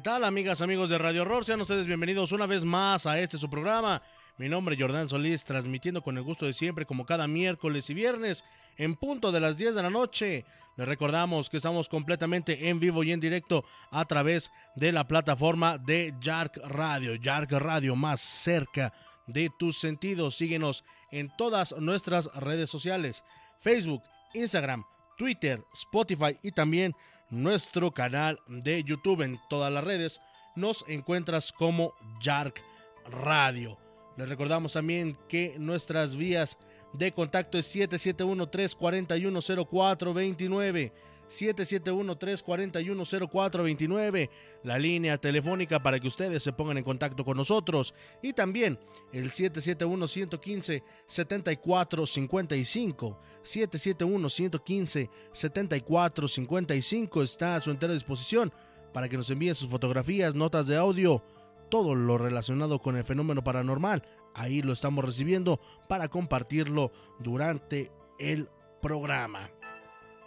¿Qué tal, amigas, amigos de Radio Horror? Sean ustedes bienvenidos una vez más a este su programa. Mi nombre es Jordán Solís, transmitiendo con el gusto de siempre, como cada miércoles y viernes, en punto de las 10 de la noche. Les recordamos que estamos completamente en vivo y en directo a través de la plataforma de Yark Radio. Yark Radio, más cerca de tus sentidos. Síguenos en todas nuestras redes sociales: Facebook, Instagram, Twitter, Spotify y también nuestro canal de YouTube en todas las redes. Nos encuentras como Yark Radio. Les recordamos también que nuestras vías de contacto es 771-341-0429. 771-341-0429, la línea telefónica para que ustedes se pongan en contacto con nosotros. Y también el 771-115-7455. 771-115-7455 está a su entera disposición para que nos envíen sus fotografías, notas de audio, todo lo relacionado con el fenómeno paranormal. Ahí lo estamos recibiendo para compartirlo durante el programa.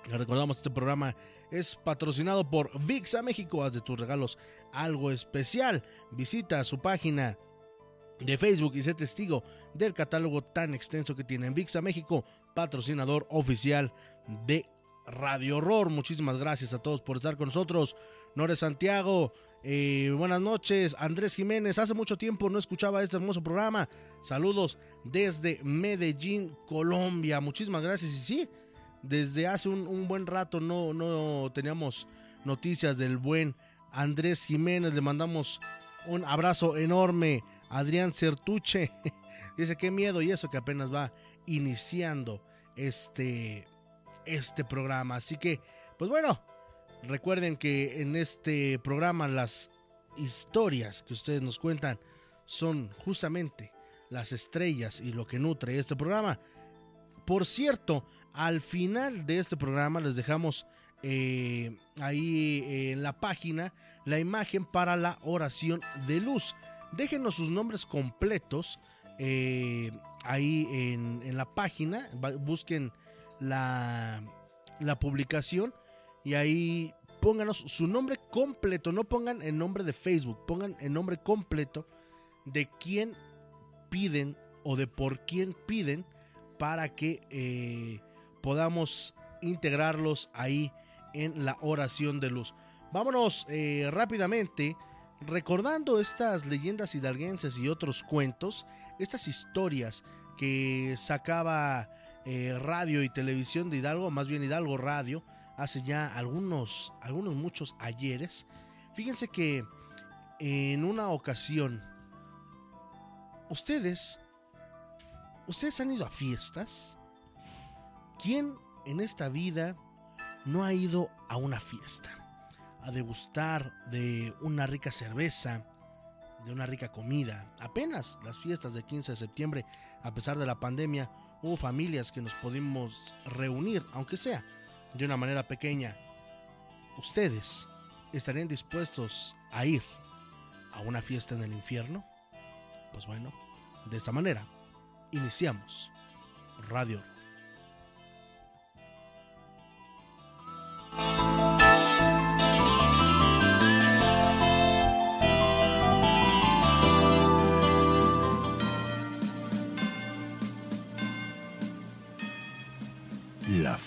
Recordamos este programa es patrocinado por VIXA México. Haz de tus regalos algo especial. Visita su página de Facebook y sé testigo del catálogo tan extenso que tiene VIXA México, patrocinador oficial de Radio Horror. Muchísimas gracias a todos por estar con nosotros. Nore Santiago, eh, buenas noches. Andrés Jiménez, hace mucho tiempo no escuchaba este hermoso programa. Saludos desde Medellín, Colombia. Muchísimas gracias. Y sí, desde hace un, buen rato no, no teníamos noticias del buen Andrés Jiménez. Le mandamos un abrazo enorme. Adrián Certuche dice qué miedo y eso que apenas va iniciando este, este programa. Así que, pues bueno, recuerden que en este programa las historias que ustedes nos cuentan son justamente las estrellas y lo que nutre este programa. Por cierto, al final de este programa les dejamos eh, ahí eh, en la página la imagen para la oración de luz. Déjenos sus nombres completos eh, ahí en, en, la página. Busquen la, la publicación y ahí pónganos su nombre completo, no pongan el nombre de Facebook, pongan el nombre completo de quién piden o de por quién piden para que eh, podamos integrarlos ahí en la oración de luz. Vámonos eh, rápidamente recordando estas leyendas hidalguenses y otros cuentos, estas historias que sacaba eh, radio y televisión de Hidalgo, más bien Hidalgo Radio, hace ya algunos, algunos muchos ayeres. Fíjense que en una ocasión, ustedes, ustedes han ido a fiestas. ¿Quién en esta vida no ha ido a una fiesta? A degustar de una rica cerveza, de una rica comida. Apenas las fiestas del 15 de septiembre, a pesar de la pandemia, hubo familias que nos pudimos reunir, aunque sea de una manera pequeña. ¿Ustedes estarían dispuestos a ir a una fiesta en el infierno? Pues bueno, de esta manera iniciamos Radio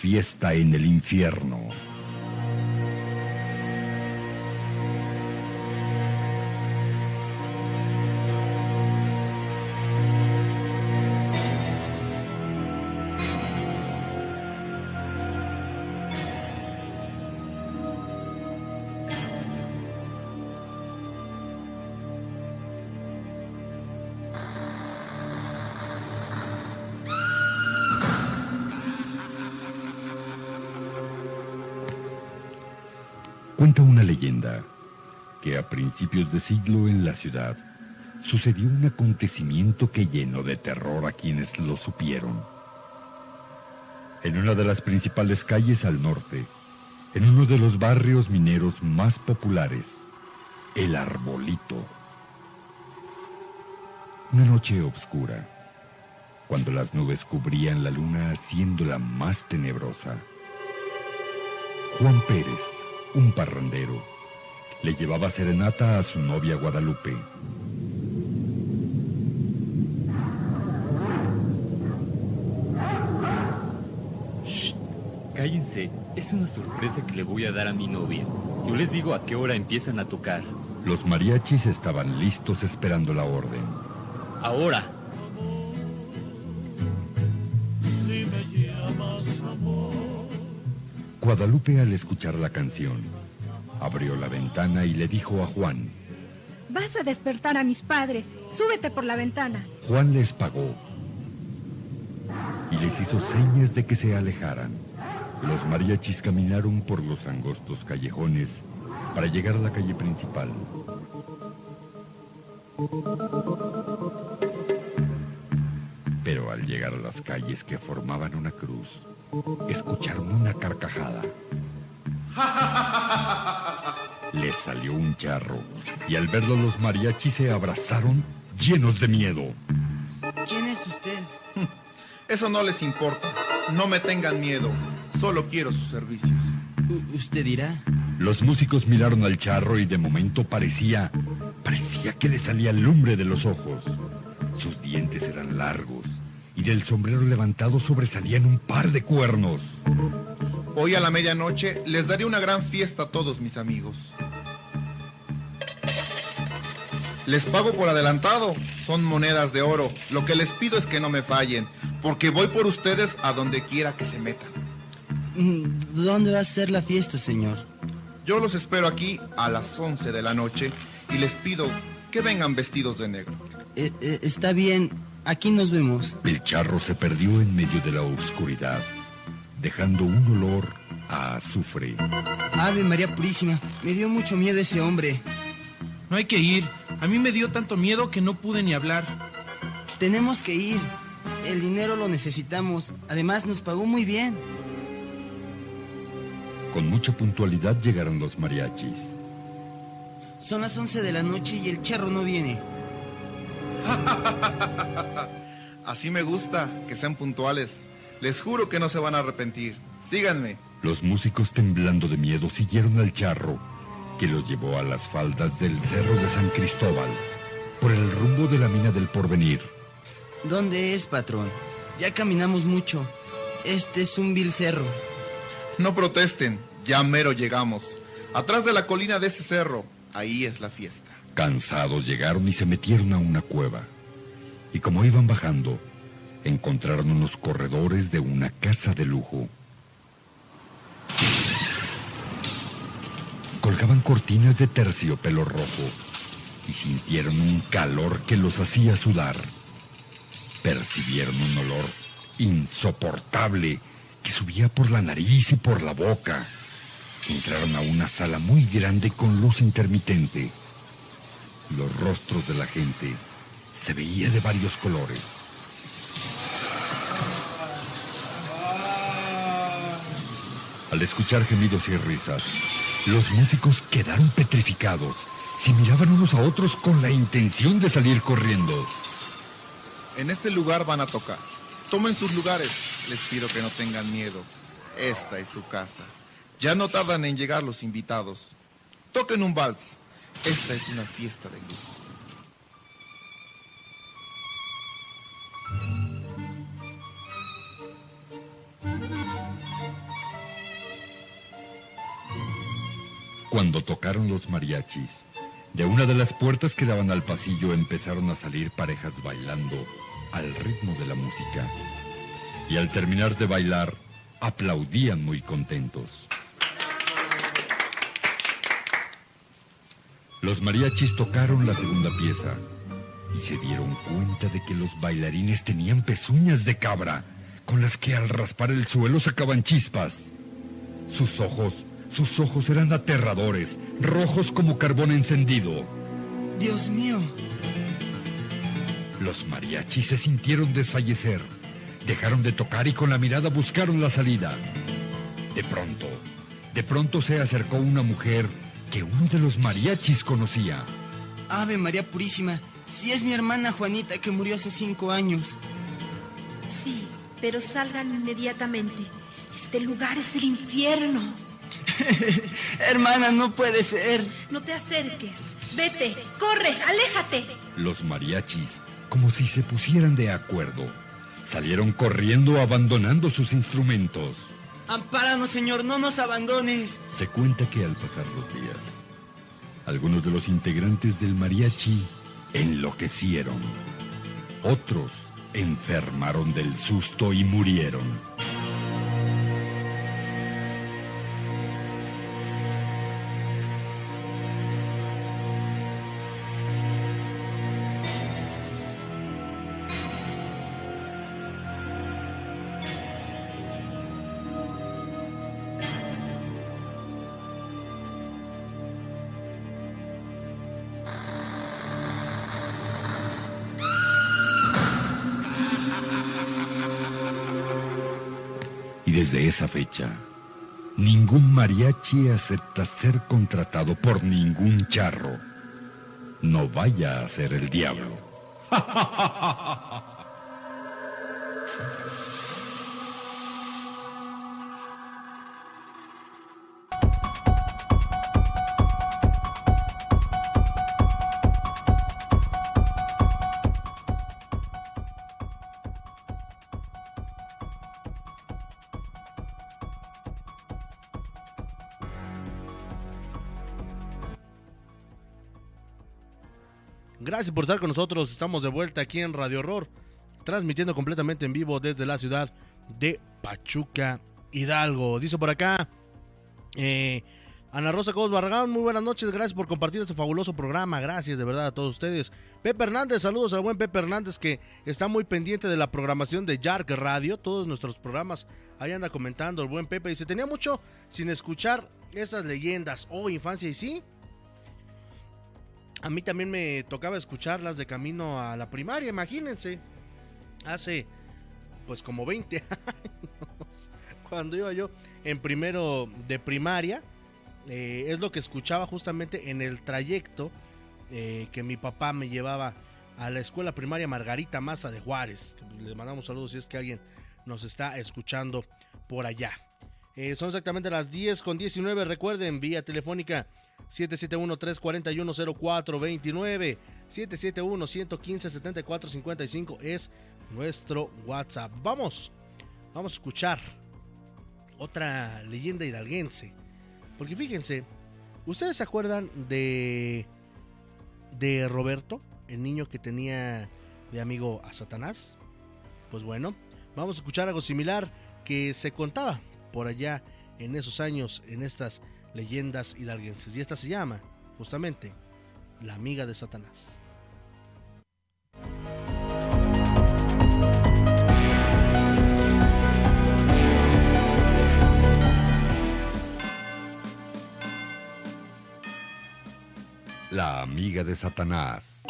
fiesta en el infierno. Siglo en la ciudad sucedió un acontecimiento que llenó de terror a quienes lo supieron. En una de las principales calles al norte, en uno de los barrios mineros más populares, el Arbolito. Una noche oscura, cuando las nubes cubrían la luna haciéndola más tenebrosa. Juan Pérez, un parrandero, le llevaba serenata a su novia Guadalupe. Cállense, es una sorpresa que le voy a dar a mi novia. Yo les digo a qué hora empiezan a tocar. Los mariachis estaban listos esperando la orden. Ahora. Guadalupe al escuchar la canción, abrió la ventana y le dijo a Juan. Vas a despertar a mis padres. Súbete por la ventana. Juan les pagó y les hizo señas de que se alejaran. Los mariachis caminaron por los angostos callejones para llegar a la calle principal. Pero al llegar a las calles que formaban una cruz, escucharon una carcajada. Les salió un charro y al verlo los mariachis se abrazaron llenos de miedo. ¿Quién es usted? Eso no les importa. No me tengan miedo. Solo quiero sus servicios. U- ¿Usted dirá? Los músicos miraron al charro y de momento parecía, parecía que le salía lumbre de los ojos. Sus dientes eran largos y del sombrero levantado sobresalían un par de cuernos. Hoy a la medianoche les daré una gran fiesta a todos mis amigos. Les pago por adelantado. Son monedas de oro. Lo que les pido es que no me fallen, porque voy por ustedes a donde quiera que se metan. Mm, ¿Dónde va a ser la fiesta, señor? Yo los espero aquí a las 11 de la noche y les pido que vengan vestidos de negro. Eh, eh, está bien, aquí nos vemos. El charro se perdió en medio de la oscuridad, dejando un olor a azufre. Ave María Purísima, me dio mucho miedo ese hombre. No hay que ir. A mí me dio tanto miedo que no pude ni hablar. Tenemos que ir. El dinero lo necesitamos. Además, nos pagó muy bien. Con mucha puntualidad llegaron los mariachis. Son las 11 de la noche y el charro no viene. Así me gusta, que sean puntuales. Les juro que no se van a arrepentir. Síganme. Los músicos temblando de miedo siguieron al charro, que los llevó a las faldas del Cerro de San Cristóbal, por el rumbo de la mina del porvenir. ¿Dónde es, patrón? Ya caminamos mucho. Este es un vil cerro. No protesten, ya mero llegamos. Atrás de la colina de ese cerro, ahí es la fiesta. Cansados llegaron y se metieron a una cueva. Y como iban bajando, encontraron unos corredores de una casa de lujo. Colgaban cortinas de terciopelo rojo y sintieron un calor que los hacía sudar. Percibieron un olor insoportable que subía por la nariz y por la boca. Entraron a una sala muy grande con luz intermitente. Los rostros de la gente se veía de varios colores. Al escuchar gemidos y risas, los músicos quedaron petrificados. Se miraban unos a otros con la intención de salir corriendo. En este lugar van a tocar. Tomen sus lugares. Les pido que no tengan miedo. Esta es su casa. Ya no tardan en llegar los invitados. Toquen un vals. Esta es una fiesta de lujo. Cuando tocaron los mariachis, de una de las puertas que daban al pasillo empezaron a salir parejas bailando al ritmo de la música. Y al terminar de bailar, aplaudían muy contentos. Los mariachis tocaron la segunda pieza y se dieron cuenta de que los bailarines tenían pezuñas de cabra, con las que al raspar el suelo sacaban chispas. Sus ojos, sus ojos eran aterradores, rojos como carbón encendido. Dios mío. Los mariachis se sintieron desfallecer. Dejaron de tocar y con la mirada buscaron la salida. De pronto, de pronto se acercó una mujer que uno de los mariachis conocía. Ave María Purísima, si es mi hermana Juanita que murió hace cinco años. Sí, pero salgan inmediatamente. Este lugar es el infierno. Hermana, no puede ser. No te acerques. Vete, corre, aléjate. Los mariachis, como si se pusieran de acuerdo, salieron corriendo abandonando sus instrumentos. Ampáranos, Señor, no nos abandones. Se cuenta que al pasar los días, algunos de los integrantes del mariachi enloquecieron. Otros enfermaron del susto y murieron. Esa fecha, ningún mariachi acepta ser contratado por ningún charro. No vaya a ser el diablo. Gracias por estar con nosotros. Estamos de vuelta aquí en Radio Horror, transmitiendo completamente en vivo desde la ciudad de Pachuca, Hidalgo. Dice por acá, eh, Ana Rosa Cobos Barragán, muy buenas noches. Gracias por compartir este fabuloso programa. Gracias de verdad a todos ustedes. Pepe Hernández, saludos al buen Pepe Hernández que está muy pendiente de la programación de Yark Radio. Todos nuestros programas, ahí anda comentando el buen Pepe. Dice, tenía mucho sin escuchar esas leyendas. Oh, infancia, y sí, a mí también me tocaba escucharlas de camino a la primaria, imagínense. Hace pues como 20 años, cuando iba yo en primero de primaria, eh, es lo que escuchaba justamente en el trayecto eh, que mi papá me llevaba a la escuela primaria Margarita Maza de Juárez. Le mandamos saludos si es que alguien nos está escuchando por allá. Eh, son exactamente las 10 con 19. Recuerden, vía telefónica 771-341-0429. 771-115-7455 es nuestro WhatsApp. Vamos, vamos a escuchar otra leyenda hidalguense. Porque fíjense, ¿ustedes se acuerdan de, de Roberto, el niño que tenía de amigo a Satanás? Pues bueno, vamos a escuchar algo similar que se contaba por allá en esos años, en estas leyendas hidalguenses. Y esta se llama, justamente, La amiga de Satanás. La amiga de Satanás.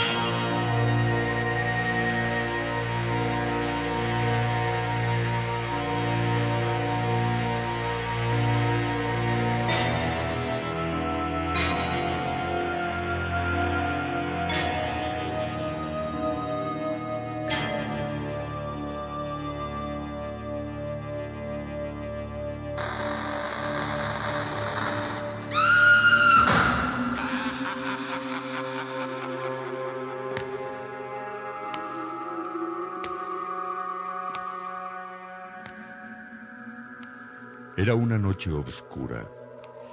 Era una noche oscura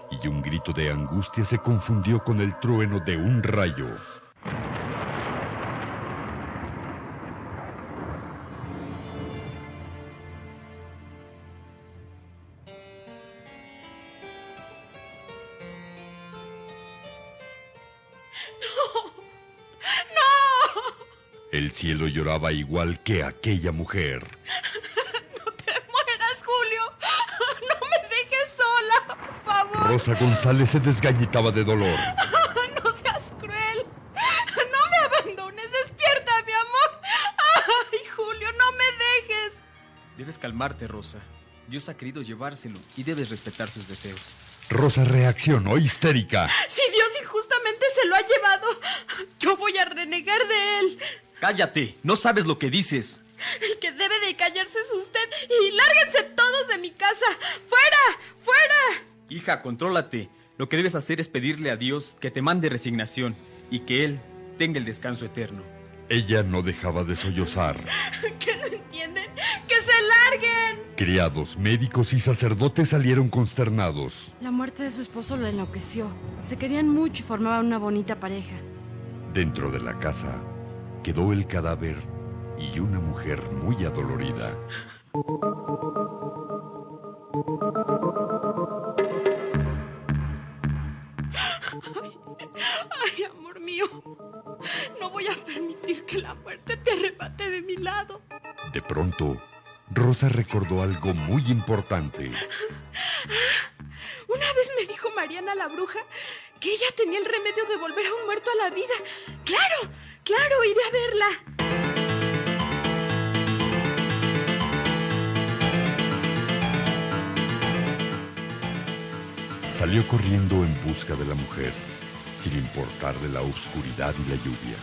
y un grito de angustia se confundió con el trueno de un rayo. El cielo lloraba igual que aquella mujer. mueras, Julio. No me dejes sola, por favor. Rosa González se desgañitaba de dolor. No seas cruel. No me abandones. Despierta, mi amor. Ay, Julio, no me dejes. Debes calmarte, Rosa. Dios ha querido llevárselo y debes respetar sus deseos. Rosa reaccionó histérica. Si Dios injustamente se lo ha llevado, yo voy a renegar de él. ¡Cállate! No sabes lo que dices. El que debe de callarse es usted y lárguense todos de mi casa. ¡Fuera! ¡Fuera! Hija, contrólate. Lo que debes hacer es pedirle a Dios que te mande resignación y que Él tenga el descanso eterno. Ella no dejaba de sollozar. ¿Que no entienden? ¡Que se larguen! Criados, médicos y sacerdotes salieron consternados. La muerte de su esposo lo enloqueció. Se querían mucho y formaban una bonita pareja. Dentro de la casa quedó el cadáver y una mujer muy adolorida. Ay, ay, amor mío. No voy a permitir que la muerte te arrebate de mi lado. De pronto, Rosa recordó algo muy importante. Una vez me dijo Mariana la bruja que ella tenía el remedio de volver a un muerto a la vida. Claro, claro, iré a verla. Salió corriendo en busca de la mujer, sin importarle la oscuridad y la lluvia.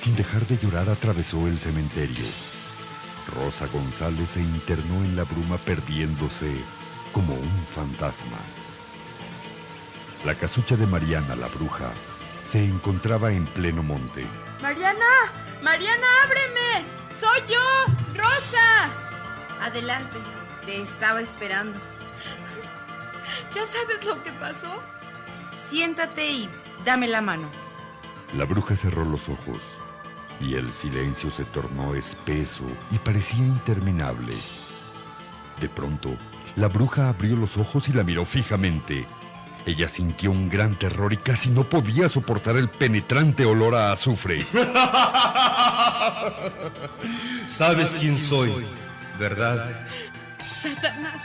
Sin dejar de llorar atravesó el cementerio. Rosa González se internó en la bruma perdiéndose como un fantasma. La casucha de Mariana la bruja se encontraba en pleno monte. Mariana, Mariana, ábreme. Soy yo, Rosa. Adelante, te estaba esperando. ¿Ya sabes lo que pasó? Siéntate y dame la mano. La bruja cerró los ojos y el silencio se tornó espeso y parecía interminable. De pronto, la bruja abrió los ojos y la miró fijamente. Ella sintió un gran terror y casi no podía soportar el penetrante olor a azufre. Sabes quién soy, ¿verdad? Satanás,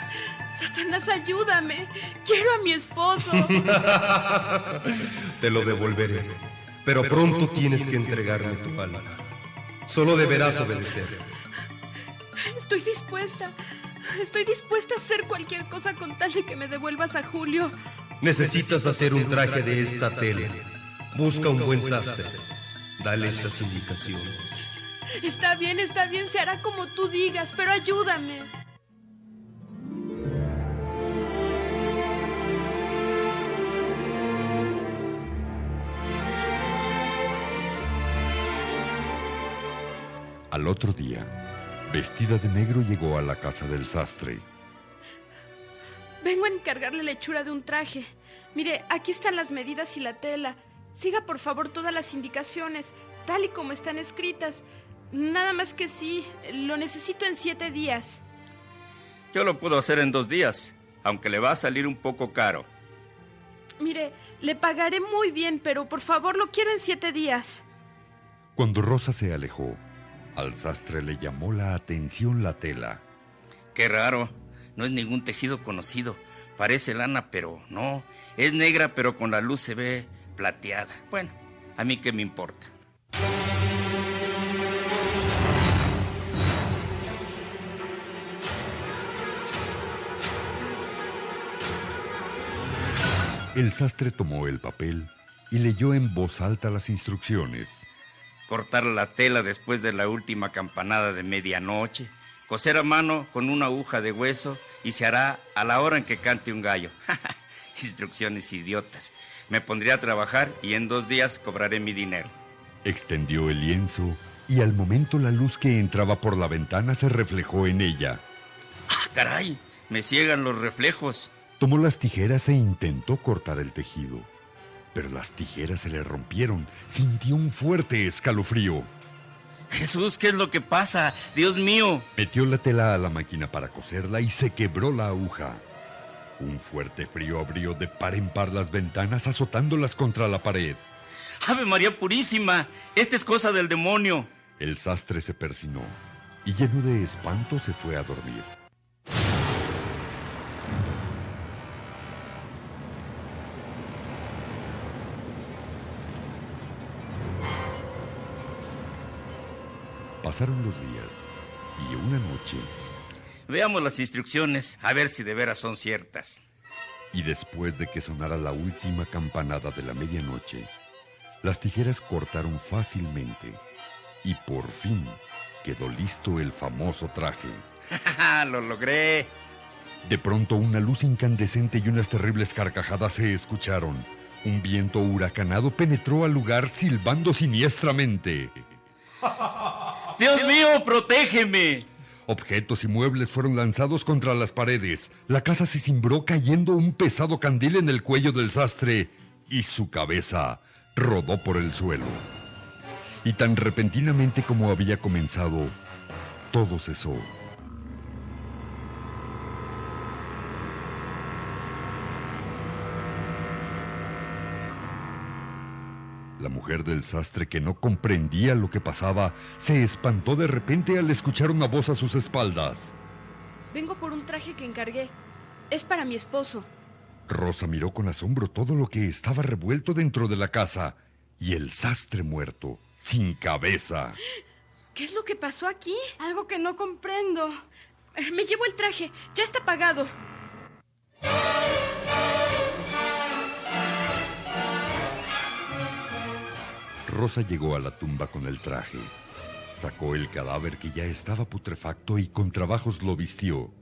Satanás, ayúdame. Quiero a mi esposo. Te lo devolveré, pero pronto tienes que entregarme tu alma. Solo deberás obedecer. Estoy dispuesta. Estoy dispuesta a hacer cualquier cosa con tal de que me devuelvas a Julio. Necesitas hacer un traje de esta tela. Busca un buen sastre. Dale estas indicaciones. Está bien, está bien, se hará como tú digas, pero ayúdame. Al otro día, vestida de negro llegó a la casa del sastre. Vengo a encargarle la hechura de un traje. Mire, aquí están las medidas y la tela. Siga por favor todas las indicaciones, tal y como están escritas. Nada más que sí, lo necesito en siete días. Yo lo puedo hacer en dos días, aunque le va a salir un poco caro. Mire, le pagaré muy bien, pero por favor lo quiero en siete días. Cuando Rosa se alejó, al sastre le llamó la atención la tela. Qué raro, no es ningún tejido conocido. Parece lana, pero no. Es negra, pero con la luz se ve plateada. Bueno, a mí qué me importa. El sastre tomó el papel y leyó en voz alta las instrucciones. Cortar la tela después de la última campanada de medianoche. Coser a mano con una aguja de hueso y se hará a la hora en que cante un gallo. Instrucciones idiotas. Me pondré a trabajar y en dos días cobraré mi dinero. Extendió el lienzo y al momento la luz que entraba por la ventana se reflejó en ella. ¡Ah, caray! Me ciegan los reflejos. Tomó las tijeras e intentó cortar el tejido. Pero las tijeras se le rompieron. Sintió un fuerte escalofrío. Jesús, ¿qué es lo que pasa? Dios mío. Metió la tela a la máquina para coserla y se quebró la aguja. Un fuerte frío abrió de par en par las ventanas azotándolas contra la pared. Ave María Purísima, esta es cosa del demonio. El sastre se persinó y lleno de espanto se fue a dormir. Pasaron los días y una noche. Veamos las instrucciones, a ver si de veras son ciertas. Y después de que sonara la última campanada de la medianoche, las tijeras cortaron fácilmente y por fin quedó listo el famoso traje. ¡Lo logré! De pronto una luz incandescente y unas terribles carcajadas se escucharon. Un viento huracanado penetró al lugar silbando siniestramente. ¡Dios mío, protégeme! Objetos y muebles fueron lanzados contra las paredes. La casa se cimbró cayendo un pesado candil en el cuello del sastre y su cabeza rodó por el suelo. Y tan repentinamente como había comenzado, todo cesó. La mujer del sastre, que no comprendía lo que pasaba, se espantó de repente al escuchar una voz a sus espaldas. Vengo por un traje que encargué. Es para mi esposo. Rosa miró con asombro todo lo que estaba revuelto dentro de la casa y el sastre muerto, sin cabeza. ¿Qué es lo que pasó aquí? Algo que no comprendo. Me llevo el traje. Ya está pagado. Rosa llegó a la tumba con el traje. Sacó el cadáver que ya estaba putrefacto y con trabajos lo vistió.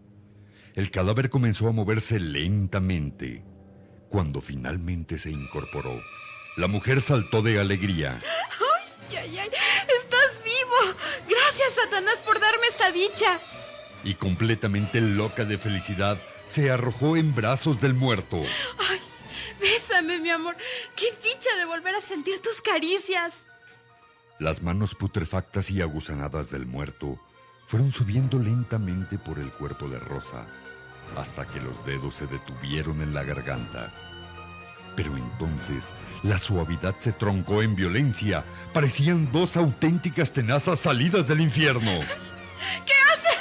El cadáver comenzó a moverse lentamente. Cuando finalmente se incorporó, la mujer saltó de alegría. ¡Ay, ay, ay! ¡Estás vivo! Gracias, Satanás, por darme esta dicha. Y completamente loca de felicidad, se arrojó en brazos del muerto. ¡Ay! Bésame, mi amor. ¡Qué dicha de volver a sentir tus caricias! Las manos putrefactas y aguzanadas del muerto fueron subiendo lentamente por el cuerpo de Rosa, hasta que los dedos se detuvieron en la garganta. Pero entonces la suavidad se troncó en violencia. Parecían dos auténticas tenazas salidas del infierno. ¿Qué haces?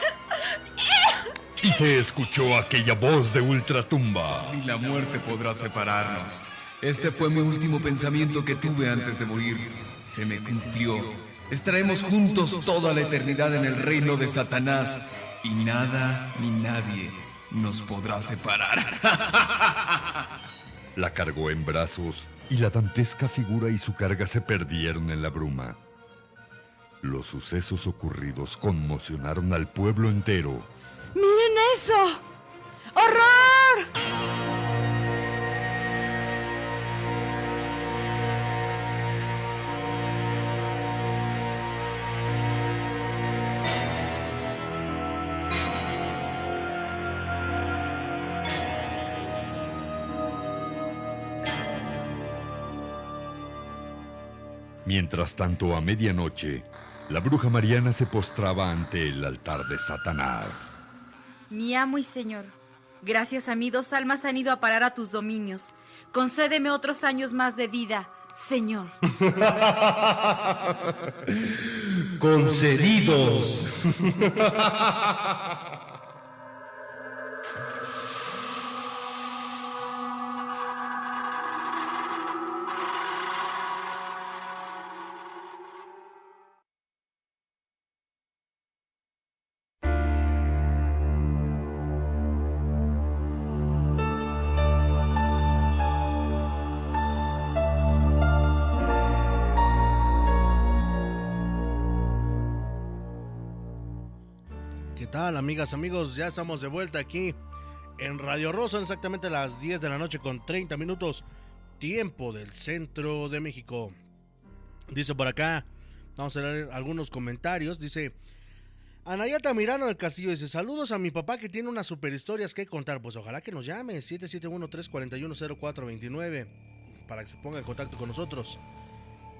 Y se escuchó aquella voz de ultratumba. Y la muerte podrá separarnos. Este fue mi último pensamiento que tuve antes de morir. Se me cumplió. Estaremos juntos toda la eternidad en el reino de Satanás. Y nada ni nadie nos podrá separar. La cargó en brazos y la dantesca figura y su carga se perdieron en la bruma. Los sucesos ocurridos conmocionaron al pueblo entero. ¡Miren eso! ¡Horror! Mientras tanto, a medianoche, la bruja Mariana se postraba ante el altar de Satanás. Mi amo y señor, gracias a mí dos almas han ido a parar a tus dominios. Concédeme otros años más de vida, señor. Concedidos. tal, amigas, amigos? Ya estamos de vuelta aquí en Radio Rosa, exactamente a las 10 de la noche con 30 minutos, tiempo del centro de México. Dice por acá, vamos a leer algunos comentarios. Dice Anayata Mirano del Castillo dice: Saludos a mi papá que tiene unas super historias que contar. Pues ojalá que nos llame 771-341-0429 para que se ponga en contacto con nosotros.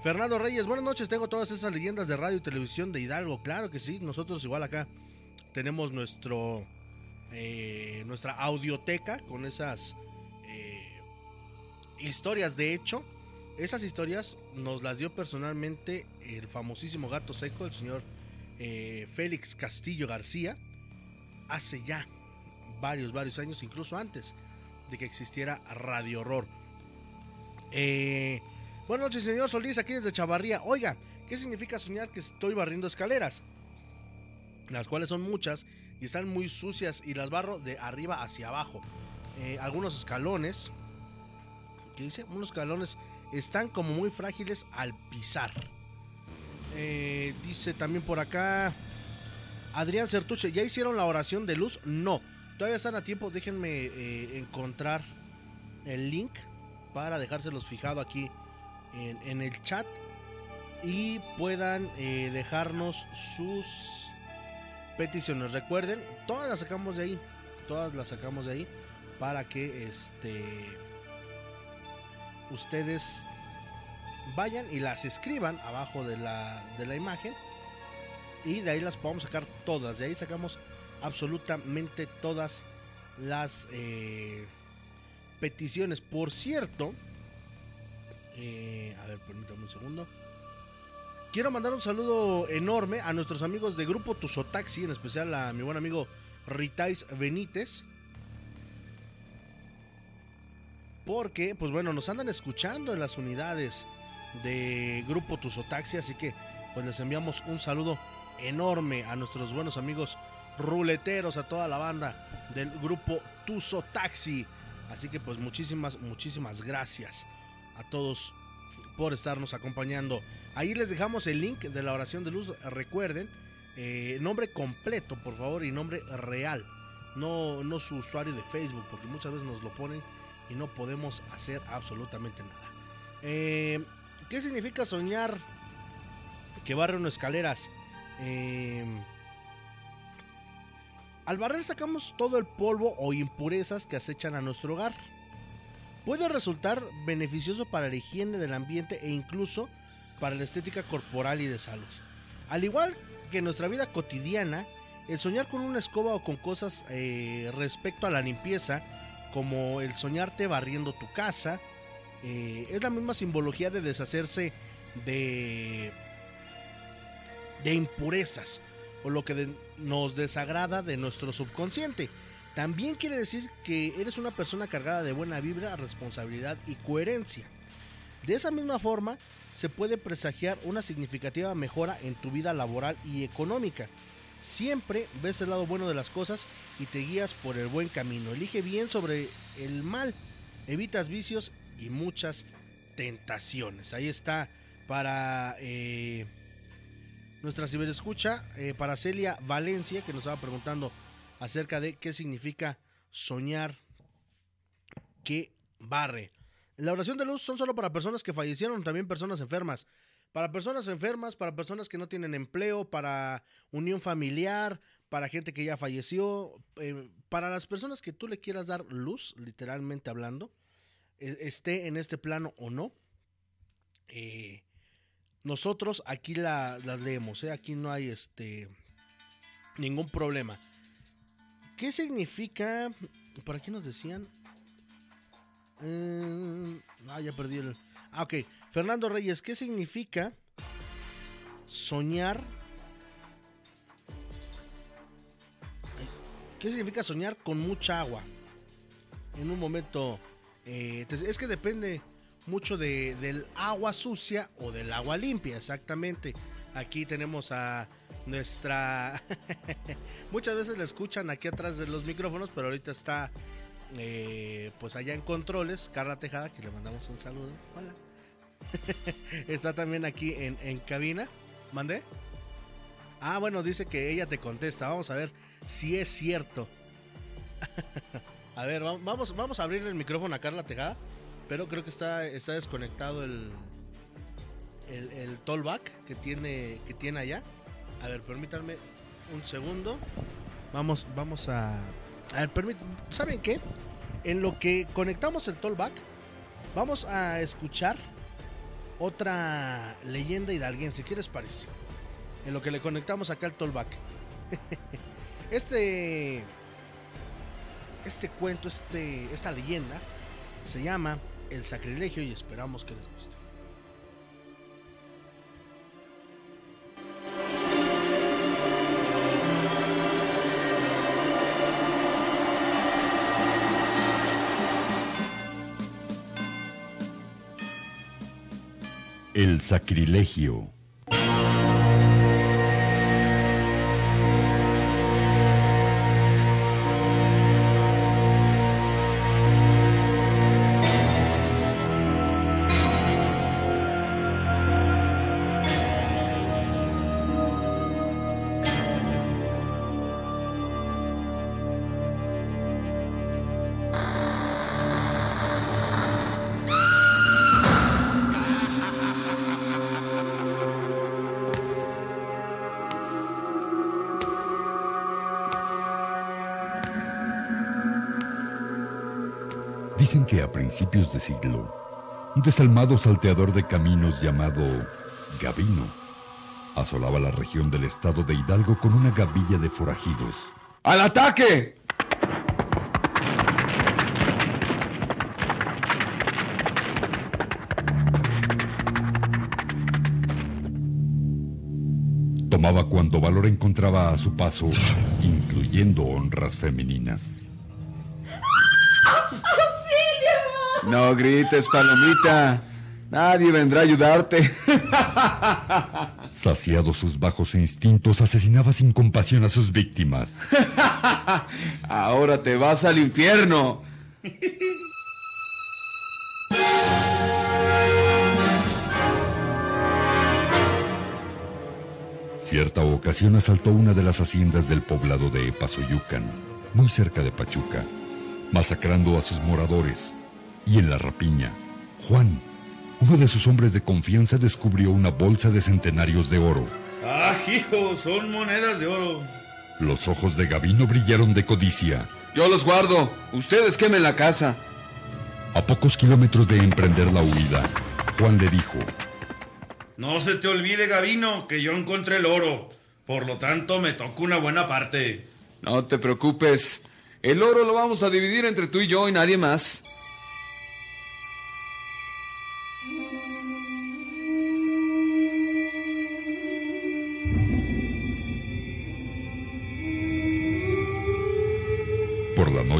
Fernando Reyes, buenas noches. Tengo todas esas leyendas de radio y televisión de Hidalgo. Claro que sí, nosotros igual acá tenemos nuestro eh, nuestra audioteca con esas eh, historias. De hecho esas historias nos las dio personalmente el famosísimo gato seco el señor eh, Félix Castillo García hace ya varios varios años incluso antes de que existiera Radio Horror. Buenas noches señor Solís aquí desde Chavarría. Oiga ¿qué significa soñar que estoy barriendo escaleras? Las cuales son muchas y están muy sucias y las barro de arriba hacia abajo. Eh, algunos escalones, ¿qué dice? Unos escalones están como muy frágiles al pisar. Eh, dice también por acá Adrián Certuche, ¿ya hicieron la oración de luz? No, todavía están a tiempo, déjenme eh, encontrar el link para dejárselos fijado aquí en, en el chat y puedan dejarnos sus peticiones. Recuerden, todas las sacamos de ahí. Todas las sacamos de ahí. Para que este. Ustedes vayan y las escriban abajo de la, de la imagen. Y de ahí las podemos sacar todas. De ahí sacamos absolutamente todas las eh, peticiones. Por cierto. Eh, a ver, permítame un segundo. Quiero mandar un saludo enorme a nuestros amigos de Grupo Tuzotaxi, en especial a mi buen amigo Ritais Benítez. Porque, pues bueno, nos andan escuchando en las unidades de Grupo Tuzotaxi, así que pues les enviamos un saludo enorme a nuestros buenos amigos ruleteros, a toda la banda del Grupo Tuzotaxi. Así que pues muchísimas, muchísimas gracias a todos por estarnos acompañando. Ahí les dejamos el link de la oración de luz. Recuerden, eh, nombre completo, por favor, y nombre real. No, no su usuario de Facebook, porque muchas veces nos lo ponen y no podemos hacer absolutamente nada. Eh, ¿Qué significa soñar que barre unas escaleras? Eh, al barrer sacamos todo el polvo o impurezas que acechan a nuestro hogar. Puede resultar beneficioso para la higiene del ambiente e incluso para la estética corporal y de salud. Al igual que en nuestra vida cotidiana, el soñar con una escoba o con cosas eh, respecto a la limpieza, como el soñarte barriendo tu casa, eh, es la misma simbología de deshacerse de, impurezas o lo que nos desagrada de nuestro subconsciente. También quiere decir que eres una persona cargada de buena vibra, responsabilidad y coherencia. De esa misma forma, se puede presagiar una significativa mejora en tu vida laboral y económica. Siempre ves el lado bueno de las cosas y te guías por el buen camino. Elige bien sobre el mal, evitas vicios y muchas tentaciones. Ahí está para eh, nuestra ciberescucha eh, para Celia Valencia, que nos estaba preguntando acerca de qué significa soñar que barre. La oración de luz son solo para personas que fallecieron, también personas enfermas. Para personas enfermas, para personas que no tienen empleo, para unión familiar, para gente que ya falleció, eh, para las personas que tú le quieras dar luz, literalmente hablando, e- esté en este plano o no. eh, nosotros aquí la- las leemos, ¿eh? aquí no hay este ningún problema. ¿Qué significa? Por aquí nos decían. Eh, ah, ya perdí el. Ah, ok. Fernando Reyes, ¿qué significa soñar? Ay, ¿Qué significa soñar con mucha agua? En un momento. eh, es que depende mucho de, del agua sucia o del agua limpia, exactamente. Aquí tenemos a nuestra... Muchas veces la escuchan aquí atrás de los micrófonos, pero ahorita está eh, pues allá en controles, Carla Tejada, que le mandamos un saludo. Hola. está también aquí en, en cabina. ¿Mandé? Ah, bueno, dice que ella te contesta. Vamos a ver si es cierto. a ver, va- vamos, vamos a abrirle el micrófono a Carla Tejada. Pero creo que está, está desconectado el, el, el tollback que tiene, que tiene allá. A ver, permítanme un segundo. Vamos, vamos a. A ver, permí- ¿saben qué? En lo que conectamos el tollback, vamos a escuchar otra leyenda hidalguense. ¿Qué les parece? En lo que le conectamos acá el tollback. este. Este cuento, este, esta leyenda, se llama El Sacrilegio y esperamos que les guste. Sacrilegio. A principios de siglo, un desalmado salteador de caminos llamado Gavino asolaba la región del estado de Hidalgo con una gavilla de forajidos. ¡Al ataque! Tomaba cuando valor encontraba a su paso, incluyendo honras femeninas. No grites, palomita. Nadie vendrá a ayudarte. Saciados sus bajos instintos, asesinaba sin compasión a sus víctimas. Ahora te vas al infierno. Cierta ocasión asaltó una de las haciendas del poblado de Epazoyucan, muy cerca de Pachuca, masacrando a sus moradores. Y en la rapiña, Juan, uno de sus hombres de confianza, descubrió una bolsa de centenarios de oro. Ah, hijo, son monedas de oro. Los ojos de Gavino brillaron de codicia. Yo los guardo. Ustedes quemen la casa. A pocos kilómetros de emprender la huida, Juan le dijo, No se te olvide, Gavino, que yo encontré el oro. Por lo tanto, me toca una buena parte. No te preocupes. El oro lo vamos a dividir entre tú y yo y nadie más.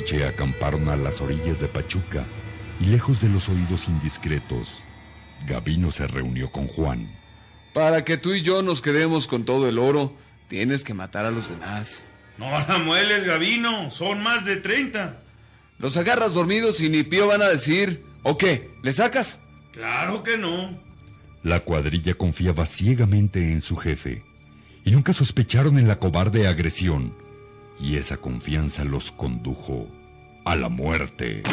Noche acamparon a las orillas de Pachuca y lejos de los oídos indiscretos, Gavino se reunió con Juan. Para que tú y yo nos quedemos con todo el oro, tienes que matar a los demás. No la mueles, Gavino. Son más de 30. Los agarras dormidos y ni pío van a decir. ¿O qué? ¿Le sacas? Claro que no. La cuadrilla confiaba ciegamente en su jefe y nunca sospecharon en la cobarde agresión, y esa confianza los condujo a la muerte.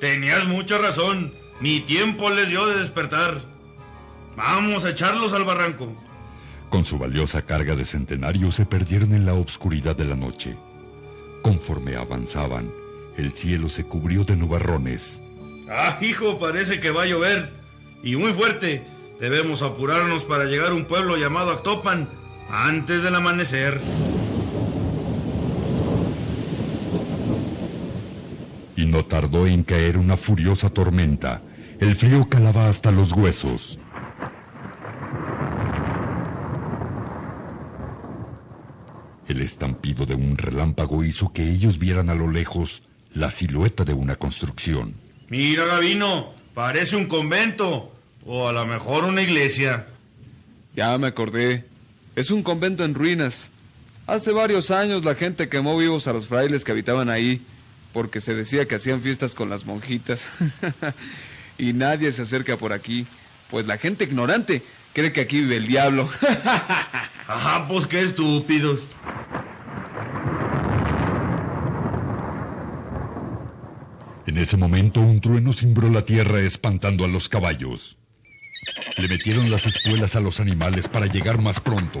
Tenías mucha razón. Ni tiempo les dio de despertar. Vamos a echarlos al barranco. Con su valiosa carga de centenarios se perdieron en la obscuridad de la noche. Conforme avanzaban, el cielo se cubrió de nubarrones. Ah, hijo, parece que va a llover. Y muy fuerte. Debemos apurarnos para llegar a un pueblo llamado Actopan antes del amanecer. Y no tardó en caer una furiosa tormenta. El frío calaba hasta los huesos. El estampido de un relámpago hizo que ellos vieran a lo lejos la silueta de una construcción. Mira, Gavino, parece un convento. O a lo mejor una iglesia. Ya me acordé. Es un convento en ruinas. Hace varios años la gente quemó vivos a los frailes que habitaban ahí, porque se decía que hacían fiestas con las monjitas. y nadie se acerca por aquí, pues la gente ignorante cree que aquí vive el diablo. Ajá, pues qué estúpidos. En ese momento un trueno cimbró la tierra espantando a los caballos. Le metieron las espuelas a los animales para llegar más pronto.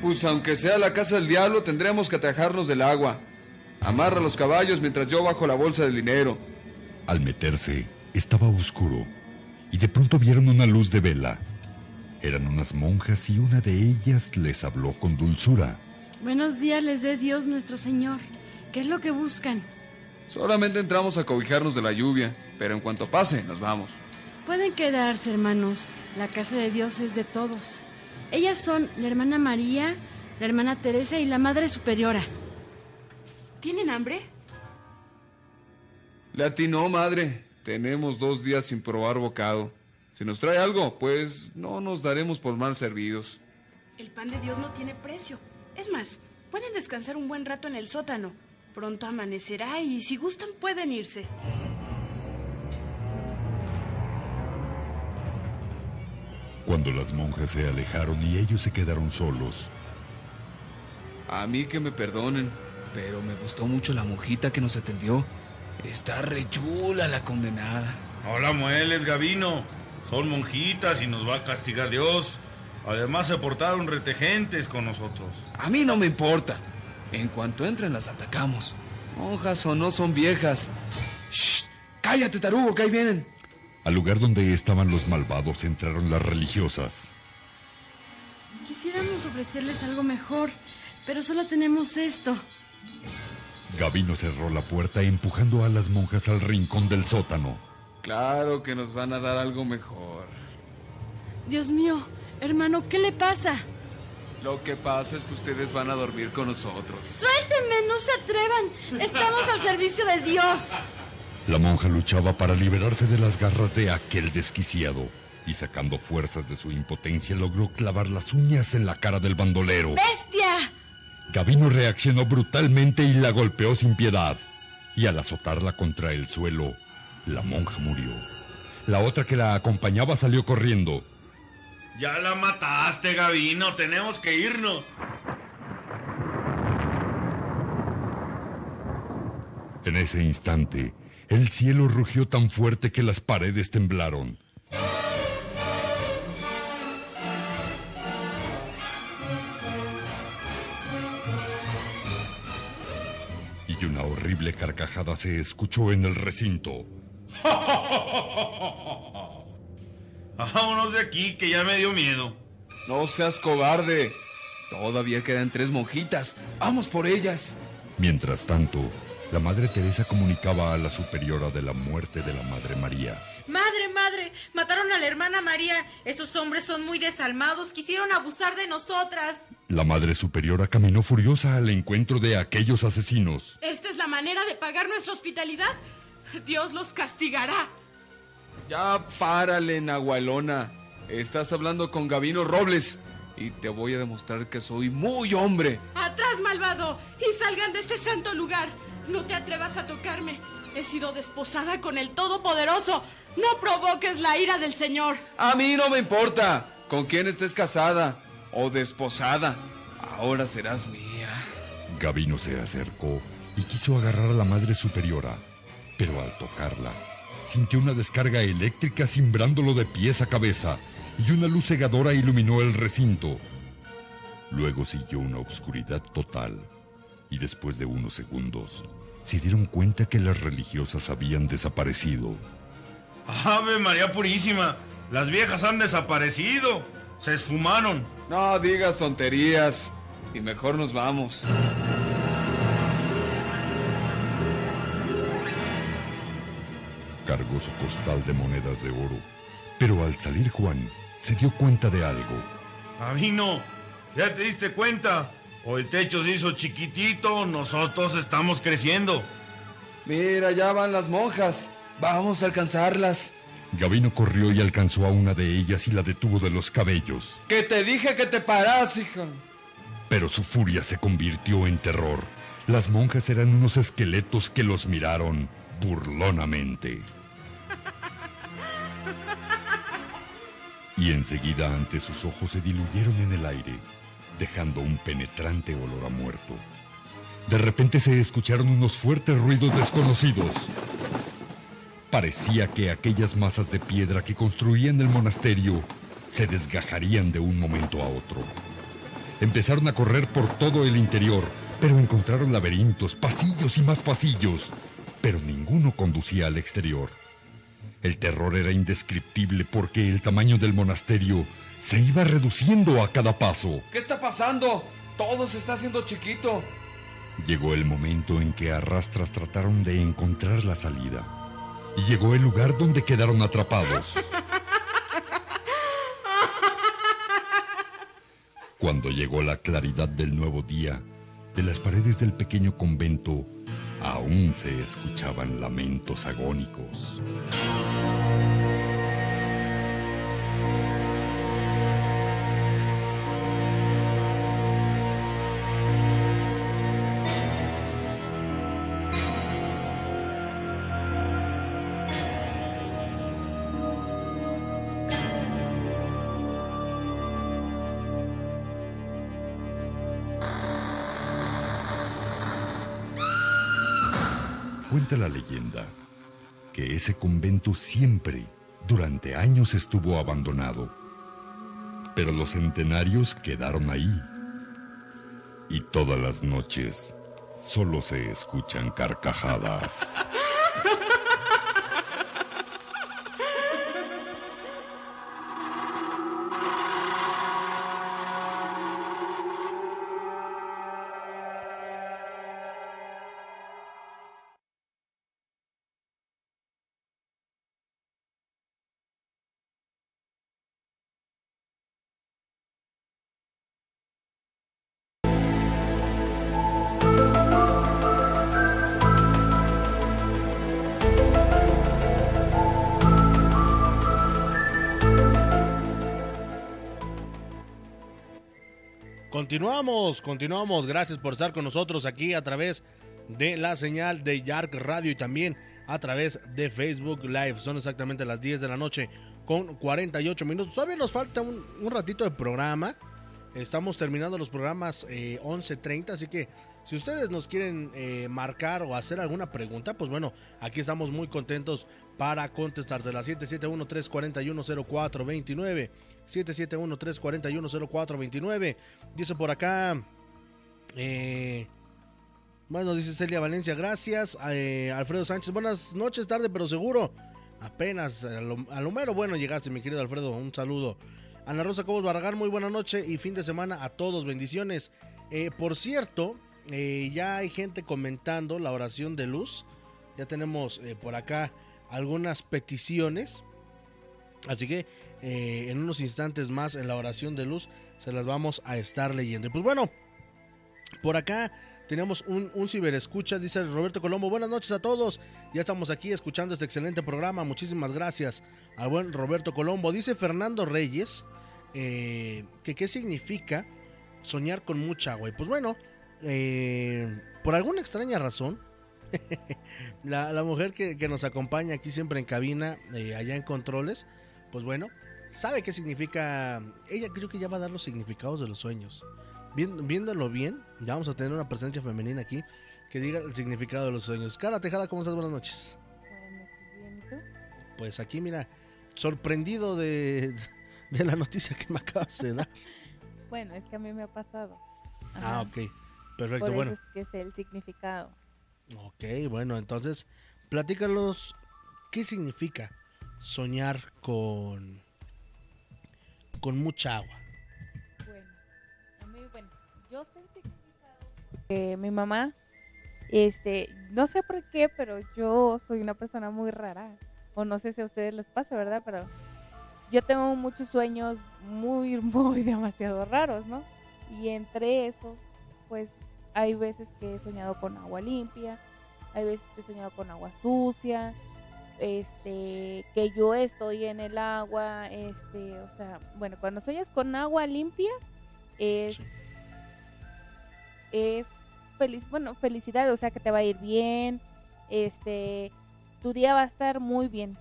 Pues aunque sea la casa del diablo, tendremos que atajarnos del agua. Amarra los caballos mientras yo bajo la bolsa del dinero. Al meterse, estaba oscuro y de pronto vieron una luz de vela. Eran unas monjas y una de ellas les habló con dulzura. Buenos días les dé Dios nuestro Señor. ¿Qué es lo que buscan? Solamente entramos a cobijarnos de la lluvia, pero en cuanto pase, nos vamos. Pueden quedarse, hermanos. La casa de Dios es de todos. Ellas son la hermana María, la hermana Teresa y la Madre Superiora. ¿Tienen hambre? Le atinó, madre. Tenemos dos días sin probar bocado. Si nos trae algo, pues no nos daremos por mal servidos. El pan de Dios no tiene precio. Es más, pueden descansar un buen rato en el sótano. Pronto amanecerá y si gustan pueden irse. Cuando las monjas se alejaron y ellos se quedaron solos. A mí que me perdonen, pero me gustó mucho la monjita que nos atendió. Está re chula la condenada. No la mueles, Gavino. Son monjitas y nos va a castigar Dios. Además se portaron retejentes con nosotros. A mí no me importa. En cuanto entren las atacamos. Monjas o no son viejas. ¡Shh! ¡Cállate, tarugo, que ahí vienen! Al lugar donde estaban los malvados entraron las religiosas. Quisiéramos ofrecerles algo mejor, pero solo tenemos esto. Gavino cerró la puerta empujando a las monjas al rincón del sótano. Claro que nos van a dar algo mejor. Dios mío, hermano, ¿qué le pasa? Lo que pasa es que ustedes van a dormir con nosotros. Suéltenme, no se atrevan. Estamos al servicio de Dios. La monja luchaba para liberarse de las garras de aquel desquiciado y sacando fuerzas de su impotencia logró clavar las uñas en la cara del bandolero. ¡Bestia! Gavino reaccionó brutalmente y la golpeó sin piedad. Y al azotarla contra el suelo, la monja murió. La otra que la acompañaba salió corriendo. Ya la mataste, Gavino. Tenemos que irnos. En ese instante, el cielo rugió tan fuerte que las paredes temblaron. Y una horrible carcajada se escuchó en el recinto. Vámonos de aquí, que ya me dio miedo. No seas cobarde. Todavía quedan tres monjitas. Vamos por ellas. Mientras tanto, la Madre Teresa comunicaba a la superiora de la muerte de la Madre María. Madre, madre, mataron a la hermana María. Esos hombres son muy desalmados. Quisieron abusar de nosotras. La Madre Superiora caminó furiosa al encuentro de aquellos asesinos. ¿Esta es la manera de pagar nuestra hospitalidad? Dios los castigará. Ya párale, Nahualona. Estás hablando con Gavino Robles y te voy a demostrar que soy muy hombre. ¡Atrás, malvado! ¡Y salgan de este santo lugar! No te atrevas a tocarme. He sido desposada con el Todopoderoso. No provoques la ira del Señor. A mí no me importa con quién estés casada o desposada. Ahora serás mía. Gavino se acercó y quiso agarrar a la Madre Superiora, pero al tocarla, sintió una descarga eléctrica cimbrándolo de pies a cabeza y una luz cegadora iluminó el recinto. Luego siguió una obscuridad total y después de unos segundos se dieron cuenta que las religiosas habían desaparecido. ¡Ave María Purísima! Las viejas han desaparecido. Se esfumaron. No digas tonterías. Y mejor nos vamos. Su costal de monedas de oro, pero al salir Juan se dio cuenta de algo. A mí no. ¿Ya te diste cuenta? O el techo se hizo chiquitito, nosotros estamos creciendo. Mira, ya van las monjas. Vamos a alcanzarlas. Gavino corrió y alcanzó a una de ellas y la detuvo de los cabellos. Que te dije que te paras, hija. Pero su furia se convirtió en terror. Las monjas eran unos esqueletos que los miraron burlonamente. Y enseguida ante sus ojos se diluyeron en el aire, dejando un penetrante olor a muerto. De repente se escucharon unos fuertes ruidos desconocidos. Parecía que aquellas masas de piedra que construían el monasterio se desgajarían de un momento a otro. Empezaron a correr por todo el interior, pero encontraron laberintos, pasillos y más pasillos, pero ninguno conducía al exterior. El terror era indescriptible porque el tamaño del monasterio se iba reduciendo a cada paso. ¿Qué está pasando? Todo se está haciendo chiquito. Llegó el momento en que a rastras trataron de encontrar la salida. Y llegó el lugar donde quedaron atrapados. Cuando llegó la claridad del nuevo día, de las paredes del pequeño convento aún se escuchaban lamentos agónicos. La leyenda que ese convento siempre, durante años, estuvo abandonado. Pero los centenarios quedaron ahí. Y todas las noches solo se escuchan carcajadas. Continuamos, continuamos. Gracias por estar con nosotros aquí a través de la señal de Yark Radio y también a través de Facebook Live. Son exactamente las 10 de la noche con 48 minutos. Todavía nos falta un, ratito de programa. Estamos terminando los programas eh, 11.30, así que si ustedes nos quieren eh, marcar o hacer alguna pregunta, pues bueno, aquí estamos muy contentos para contestarse. La 771-341-0429. 771-341-0429. Dice por acá. Eh, bueno, dice Celia Valencia, gracias. Eh, Alfredo Sánchez, buenas noches, tarde, pero seguro. Apenas a lo, mero bueno llegaste, mi querido Alfredo. Un saludo. Ana Rosa Cobos Barragán, muy buena noche y fin de semana a todos. Bendiciones. Eh, por cierto, eh, ya hay gente comentando la oración de luz. Ya tenemos por acá algunas peticiones. Así que eh, en unos instantes más en la oración de luz se las vamos a estar leyendo. Y pues bueno, por acá Tenemos un, ciberescucha, dice Roberto Colombo. Buenas noches a todos. Ya estamos aquí escuchando este excelente programa. Muchísimas gracias al buen Roberto Colombo. Dice Fernando Reyes eh, que qué significa soñar con mucha agua. Y pues bueno, eh, por alguna extraña razón, la, la mujer que, que nos acompaña aquí siempre en cabina, allá en controles, pues bueno, sabe qué significa. Ella creo que ya va a dar los significados de los sueños. Viéndolo bien, ya vamos a tener una presencia femenina aquí que diga el significado de los sueños. Cara Tejada, ¿cómo estás? Buenas noches. Pues aquí, mira, sorprendido de, de la noticia que me acabas de dar. Bueno, es que a mí me ha pasado. Ah, ok. Perfecto, Por eso bueno. es que es el significado. Ok, bueno, entonces, platícalos qué significa soñar con con mucha agua. Bueno, a mí, bueno, yo sé que mi mamá, este, no sé por qué, pero yo soy una persona muy rara. O no sé si a ustedes les pasa, ¿verdad? Pero yo tengo muchos sueños muy, muy demasiado raros, ¿no? Y entre esos, pues hay veces que he soñado con agua limpia, hay veces que he soñado con agua sucia, este, que yo estoy en el agua, este, o sea, bueno, cuando sueñas con agua limpia es es feliz, bueno, felicidad, o sea, que te va a ir bien, este, tu día va a estar muy bien.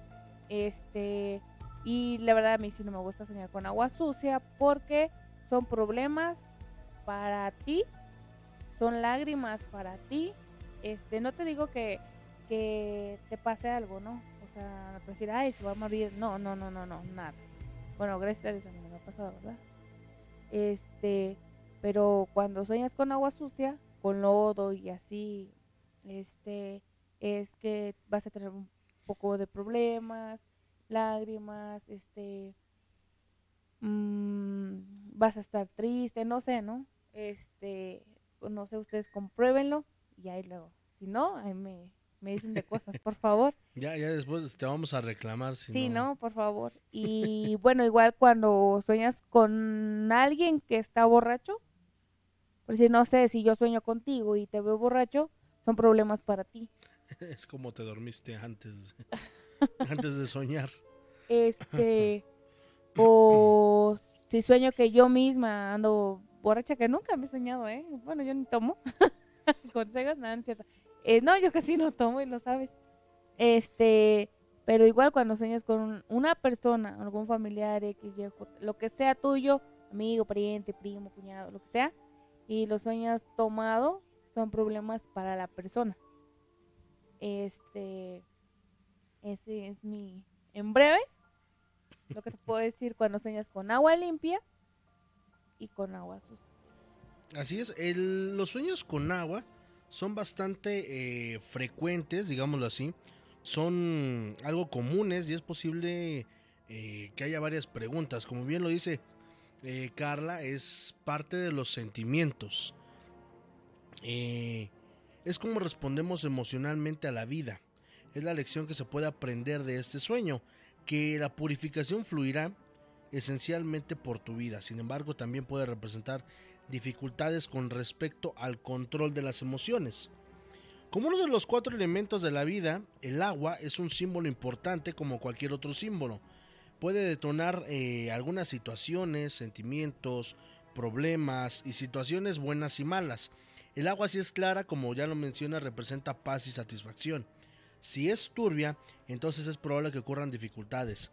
Este, y la verdad a mí sí no me gusta soñar con agua sucia porque son problemas para ti, son lágrimas para ti. Este, no te digo que, que te pase algo, ¿no? O sea, no decir, ay, se va a morir. No, no, no, no, no, nada. Bueno, gracias a Dios no me ha pasado, ¿verdad? Este, pero cuando sueñas con agua sucia, con lodo y así, este, es que vas a tener un poco de problemas, lágrimas, este, mm, vas a estar triste, no sé, ¿no? Este, no sé, ustedes compruébenlo y ahí luego, si no, ahí me, me dicen de cosas, por favor. Ya, ya después te vamos a reclamar si Sí, no. ¿no? Por favor. Y bueno, igual cuando sueñas con alguien que está borracho, por si no sé, si yo sueño contigo y te veo borracho, son problemas para ti. Es como te dormiste antes, antes de soñar. Este, o si sueño que yo misma ando borracha, que nunca me he soñado, ¿eh? Bueno, yo ni tomo. Consejos, nada, no es cierto. Eh, no, yo casi no tomo y lo sabes. Este, pero igual cuando sueñas con un- una persona, algún familiar, X, Y, J, lo que sea tuyo, amigo, pariente, primo, cuñado, lo que sea, y lo sueñas tomado, son problemas para la persona. Este, ese es mi, en breve, lo que te puedo decir cuando sueñas con agua limpia y con agua sucia. Así es, el- los sueños con agua son bastante eh, frecuentes, digámoslo así. Son algo comunes y es posible eh, que haya varias preguntas. Como bien lo dice eh, Carla, es parte de los sentimientos. Es como respondemos emocionalmente a la vida. Es la lección que se puede aprender de este sueño, que la purificación fluirá esencialmente por tu vida. Sin embargo, también puede representar dificultades con respecto al control de las emociones. Como uno de los cuatro elementos de la vida, el agua es un símbolo importante como cualquier otro símbolo. Puede detonar eh, algunas situaciones, sentimientos, problemas y situaciones buenas y malas. El agua si es clara, como ya lo menciona, representa paz y satisfacción. Si es turbia, entonces es probable que ocurran dificultades.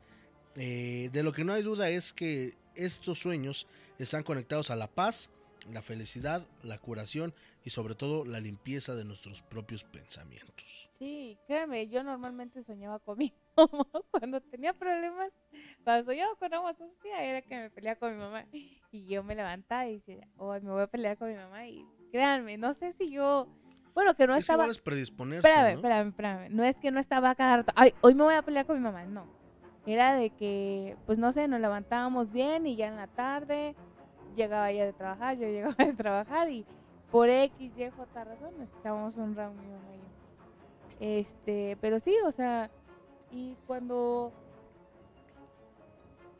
Eh, de lo que no hay duda es que estos sueños están conectados a la paz, la felicidad, la curación y sobre todo la limpieza de nuestros propios pensamientos. Sí, créeme, yo normalmente soñaba con mi mamá cuando tenía problemas. Cuando soñaba con agua sucia era que me peleaba con mi mamá. Y yo me levantaba y decía, hoy me voy a pelear con mi mamá. Y créanme, no sé si yo. Bueno, que no Es que estaba. igual es predisponerse, Espérame, ¿no? espérame, espérame. No es que no estaba cada rato. Ay, hoy me voy a pelear con mi mamá. No. Era de que, pues no sé, nos levantábamos bien y ya en la tarde llegaba ella de trabajar, yo llegaba de trabajar y por X, Y, J razón nos echábamos un round mi. Este, pero sí, o sea, y cuando,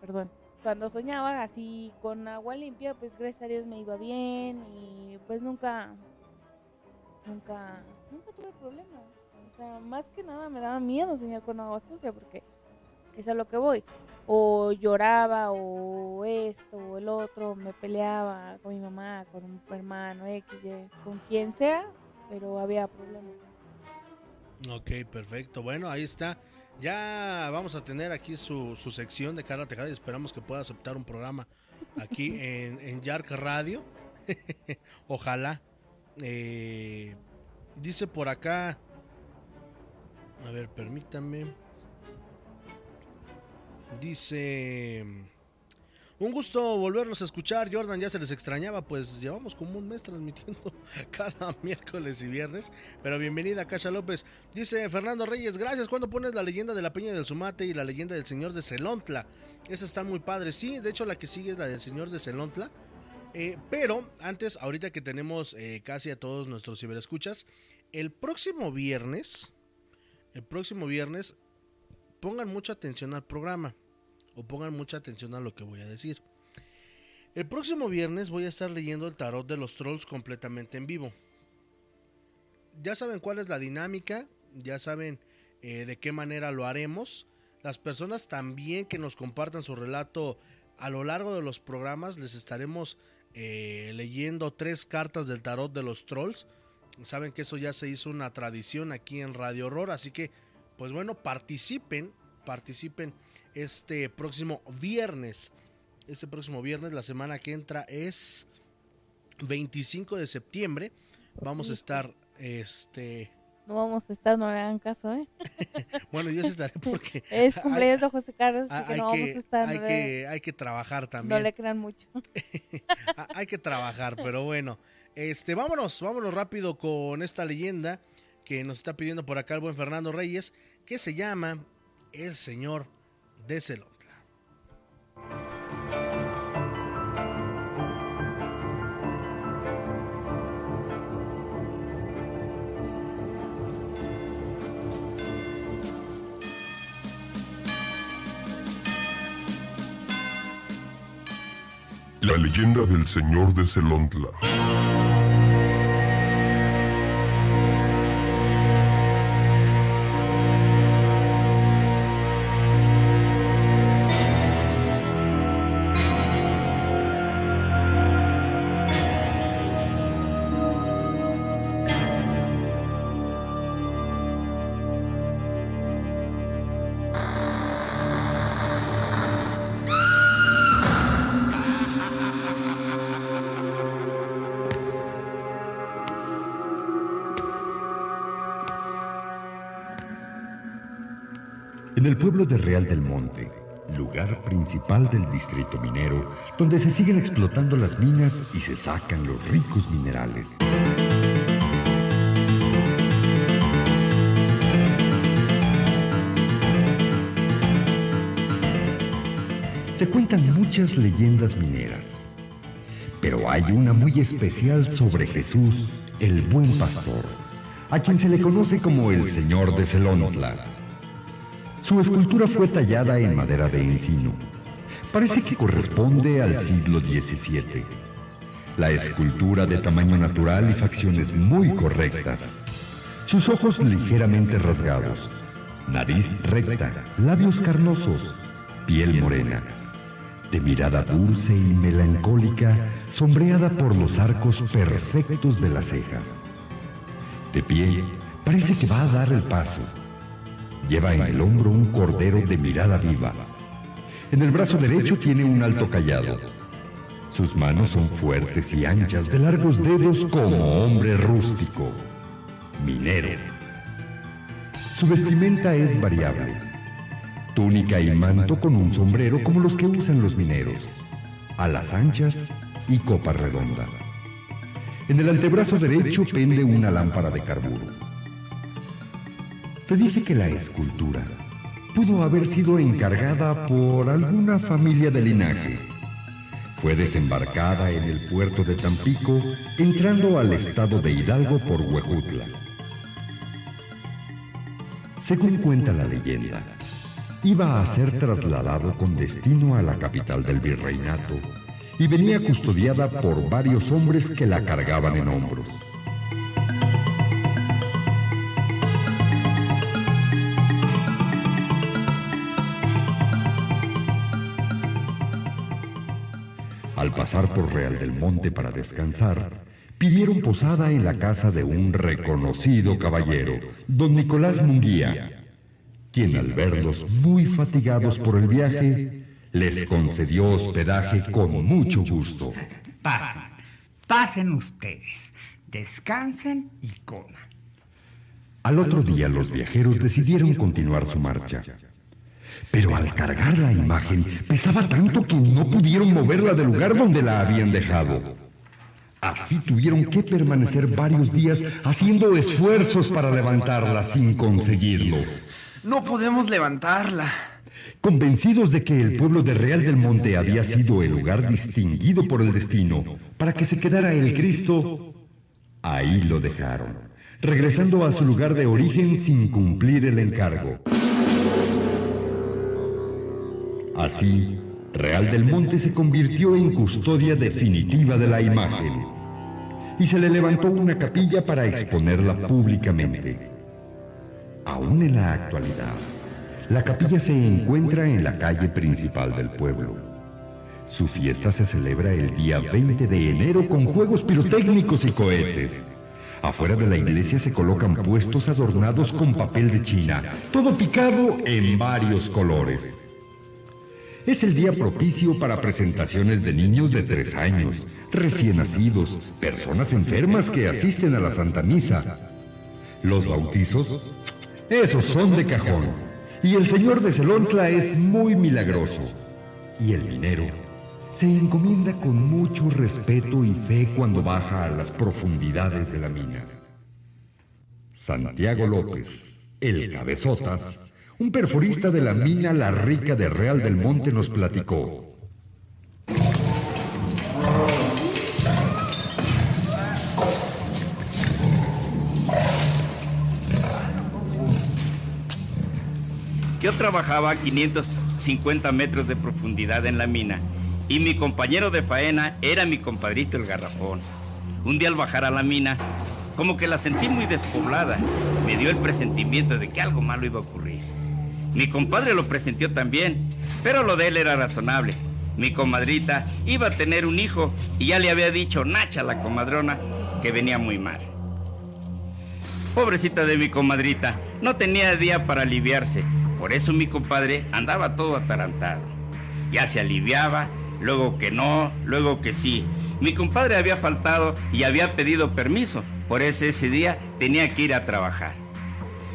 perdón, cuando soñaba así con agua limpia, pues gracias a Dios me iba bien y pues nunca, nunca, nunca tuve problemas. O sea, más que nada me daba miedo soñar con agua sucia porque es a lo que voy. O lloraba, o esto, o el otro, me peleaba con mi mamá, con un hermano, X, con quien sea, pero había problemas. Ok, perfecto. Bueno, ahí está. Ya vamos a tener aquí su, su sección de Carla Tejada y esperamos que pueda aceptar un programa aquí en, en Yark Radio. Ojalá. Eh, dice por acá. A ver, permítame. Dice. Un gusto volverlos a escuchar, Jordan. Ya se les extrañaba, pues llevamos como un mes transmitiendo cada miércoles y viernes. Pero bienvenida, Cacha López. Dice Fernando Reyes, gracias. ¿Cuándo pones la leyenda de la Peña del Sumate y la leyenda del Señor de Celontla? Esas están muy padres. Sí, de hecho, la que sigue es la del Señor de Celontla. Eh, pero antes, ahorita que tenemos eh, casi a todos nuestros ciberescuchas, el próximo viernes, el próximo viernes, pongan mucha atención al programa o pongan mucha atención a lo que voy a decir. El próximo viernes voy a estar leyendo el tarot de los trolls completamente en vivo. Ya saben cuál es la dinámica, ya saben eh, de qué manera lo haremos. Las personas también que nos compartan su relato a lo largo de los programas les estaremos eh, leyendo tres cartas del tarot de los trolls. Saben que eso ya se hizo una tradición aquí en Radio Horror, así que pues bueno, participen, participen este próximo viernes. Este próximo viernes, la semana que entra es 25 de septiembre. Vamos a estar, este... No vamos a estar, no le hagan caso, ¿eh? bueno, yo sí estaré porque... es cumpleaños de José Carlos, así que hay no vamos que, a estar. hay, que, hay que trabajar también. No le crean mucho. Ah, hay que trabajar, pero bueno. Este, vámonos, vámonos rápido con esta leyenda que nos está pidiendo por acá el buen Fernando Reyes, que se llama El Señor de Celontla. La leyenda del señor de Celontla. El pueblo de Real del Monte, lugar principal del distrito minero, donde se siguen explotando las minas y se sacan los ricos minerales. Se cuentan muchas leyendas mineras, pero hay una muy especial sobre Jesús, el buen pastor, a quien se le conoce como el Señor de Celontla. Su escultura fue tallada en madera de encino. Parece que corresponde al siglo XVII. La escultura de tamaño natural y facciones muy correctas. Sus ojos ligeramente rasgados. Nariz recta, labios carnosos, piel morena. De mirada dulce y melancólica, sombreada por los arcos perfectos de las cejas. De pie, parece que va a dar el paso. Lleva en el hombro un cordero de mirada viva. En el brazo derecho tiene un alto callado. Sus manos son fuertes y anchas, de largos dedos como hombre rústico, minero. Su vestimenta es variable. Túnica y manto con un sombrero como los que usan los mineros. Alas anchas y copa redonda. En el antebrazo derecho pende una lámpara de carburo. Se dice que la escultura pudo haber sido encargada por alguna familia de linaje. Fue desembarcada en el puerto de Tampico, entrando al estado de Hidalgo por Huejutla. Según cuenta la leyenda, iba a ser trasladado con destino a la capital del virreinato y venía custodiada por varios hombres que la cargaban en hombros. Pasar por Real del Monte para descansar, pidieron posada en la casa de un reconocido caballero, don Nicolás Munguía, quien al verlos muy fatigados por el viaje, les concedió hospedaje con mucho gusto. Pasen, pasen ustedes, descansen y coman. Al otro día los viajeros decidieron continuar su marcha. Pero al cargar la imagen pesaba tanto que no pudieron moverla del lugar donde la habían dejado. Así tuvieron que permanecer varios días haciendo esfuerzos para levantarla sin conseguirlo. No podemos levantarla. Convencidos de que el pueblo de Real del Monte había sido el lugar distinguido por el destino para que se quedara el Cristo, ahí lo dejaron, regresando a su lugar de origen sin cumplir el encargo. Así, Real del Monte se convirtió en custodia definitiva de la imagen y se le levantó una capilla para exponerla públicamente. Aún en la actualidad, la capilla se encuentra en la calle principal del pueblo. Su fiesta se celebra el día 20 de enero con juegos pirotécnicos y cohetes. Afuera de la iglesia se colocan puestos adornados con papel de China, todo picado en varios colores. Es el día propicio para presentaciones de niños de tres años, recién nacidos, personas enfermas que asisten a la Santa Misa. Los bautizos esos son de cajón. Y el señor de Celontla es muy milagroso. Y el dinero se encomienda con mucho respeto y fe cuando baja a las profundidades de la mina. Santiago López, el cabezotas, un perforista de la mina La Rica de Real del Monte nos platicó. Yo trabajaba a 550 metros de profundidad en la mina y mi compañero de faena era mi compadrito el garrafón. Un día al bajar a la mina, como que la sentí muy despoblada, me dio el presentimiento de que algo malo iba a ocurrir. Mi compadre lo presentió también, pero lo de él era razonable. Mi comadrita iba a tener un hijo y ya le había dicho Nacha, la comadrona, que venía muy mal. Pobrecita de mi comadrita, no tenía día para aliviarse por eso mi compadre andaba todo atarantado. Ya se aliviaba, luego que no, luego que sí. Mi compadre había faltado y había pedido permiso, por eso ese día tenía que ir a trabajar.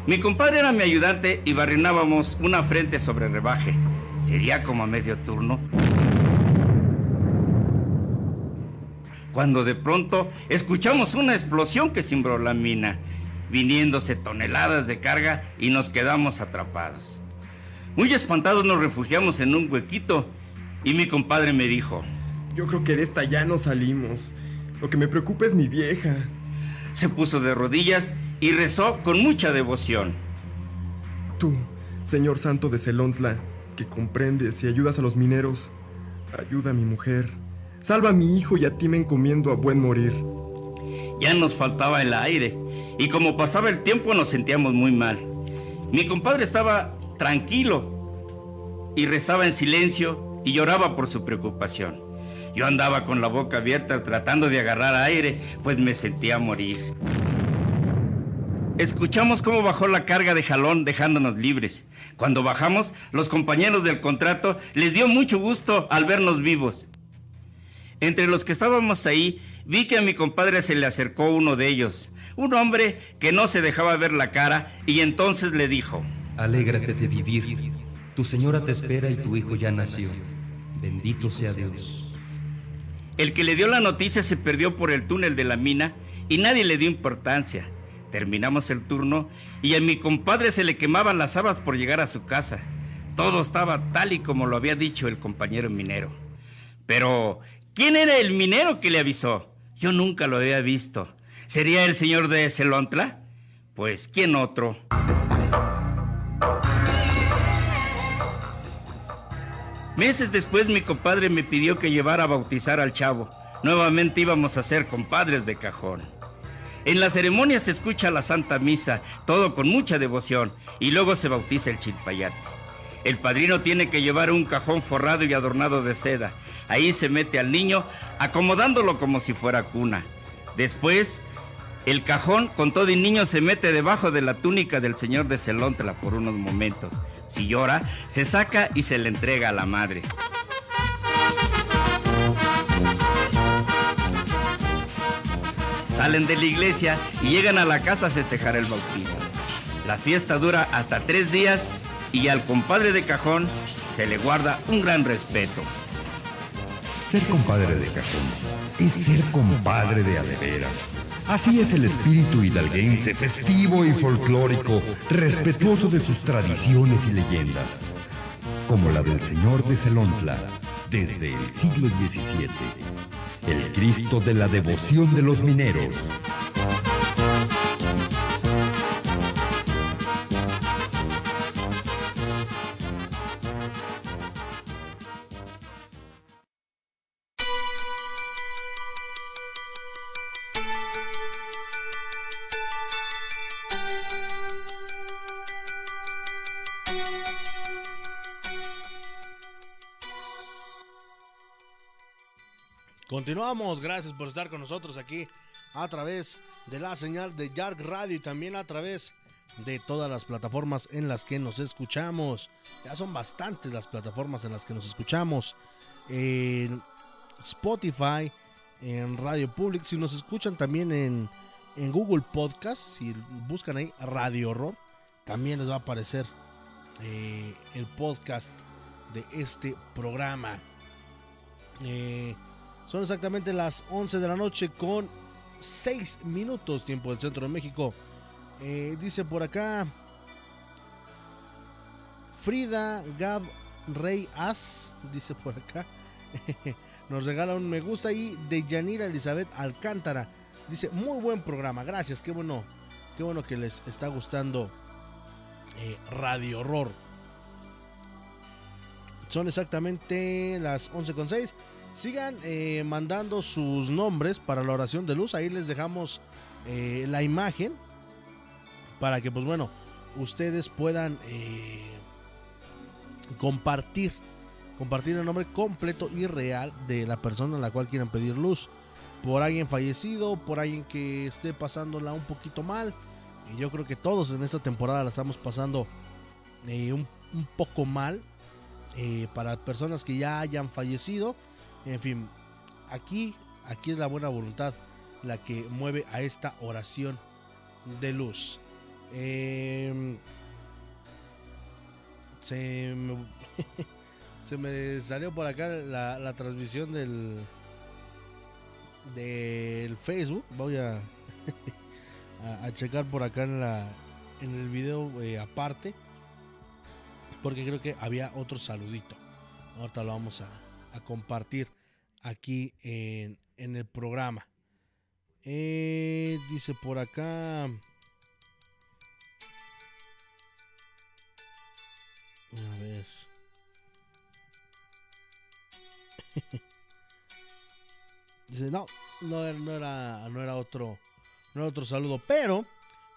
Mi compadre era mi ayudante y barrinábamos una frente sobre rebaje. Sería como a medio turno. Cuando de pronto escuchamos una explosión que cimbró la mina viniéndose toneladas de carga y nos quedamos atrapados. Muy espantados nos refugiamos en un huequito y mi compadre me dijo, yo creo que de esta ya no salimos. Lo que me preocupa es mi vieja. Se puso de rodillas y rezó con mucha devoción. Tú, Señor Santo de Celontla, que comprendes y ayudas a los mineros, ayuda a mi mujer. Salva a mi hijo y a ti me encomiendo a buen morir. Ya nos faltaba el aire y como pasaba el tiempo nos sentíamos muy mal. Mi compadre estaba tranquilo y rezaba en silencio y lloraba por su preocupación. Yo andaba con la boca abierta tratando de agarrar aire, pues me sentía morir. Escuchamos cómo bajó la carga de jalón dejándonos libres. Cuando bajamos, los compañeros del contrato les dio mucho gusto al vernos vivos. Entre los que estábamos ahí, vi que a mi compadre se le acercó uno de ellos, un hombre que no se dejaba ver la cara, y entonces le dijo, Alégrate de vivir, tu señora te espera y tu hijo ya nació. Bendito sea Dios. El que le dio la noticia se perdió por el túnel de la mina y nadie le dio importancia. Terminamos el turno y a mi compadre se le quemaban las habas por llegar a su casa. Todo estaba tal y como lo había dicho el compañero minero. Pero, ¿quién era el minero que le avisó? Yo nunca lo había visto. ¿Sería el señor de Celontla? Pues, ¿quién otro? Meses después mi compadre me pidió que llevara a bautizar al chavo. Nuevamente íbamos a ser compadres de cajón. En la ceremonia se escucha la Santa Misa, todo con mucha devoción, y luego se bautiza el chilpayate. El padrino tiene que llevar un cajón forrado y adornado de seda. Ahí se mete al niño, acomodándolo como si fuera cuna. Después, el cajón con todo el niño se mete debajo de la túnica del señor de Celontla por unos momentos. Si llora, se saca y se le entrega a la madre. Salen de la iglesia y llegan a la casa a festejar el bautizo. La fiesta dura hasta tres días y al compadre de cajón se le guarda un gran respeto. Ser compadre de cajón es ser compadre de adeveras. Así es el espíritu hidalguense, festivo y folclórico, respetuoso de sus tradiciones y leyendas, como la del señor de Celontla desde el siglo XVII, el Cristo de la devoción de los mineros. Continuamos, gracias por estar con nosotros aquí a través de la señal de Yark Radio y también a través de todas las plataformas en las que nos escuchamos. Ya son bastantes las plataformas en las que nos escuchamos. En Spotify, en Radio Public, si nos escuchan también en, en Google Podcast, si buscan ahí Radio Horror, también les va a aparecer eh, el podcast de este programa. Eh, son exactamente las 11 de la noche con 6 minutos tiempo del centro de México. Eh, dice por acá Frida Gab Rey As, dice por acá. Nos regala un me gusta y de Yanira Elizabeth Alcántara. Dice, muy buen programa, gracias, qué bueno, qué bueno que les está gustando eh, Radio Horror. Son exactamente las 11 con 6. Sigan eh, mandando sus nombres para la oración de luz. Ahí les dejamos eh, la imagen para que, pues bueno, ustedes puedan eh, compartir, compartir el nombre completo y real de la persona a la cual quieran pedir luz. Por alguien fallecido, por alguien que esté pasándola un poquito mal. Y yo creo que todos en esta temporada la estamos pasando un, un, poco mal. para personas que ya hayan fallecido en fin, aquí, aquí es la buena voluntad la que mueve a esta oración de luz. Eh, se, me, se, me, salió por acá la, la transmisión del del Facebook. Voy a, a, a, checar por acá en la en el video eh, aparte porque creo que había otro saludito. Ahorita lo vamos a, a compartir aquí en, en el programa. Eh, dice por acá. A ver. dice, no, no, no, era, no era otro. No era otro saludo. Pero,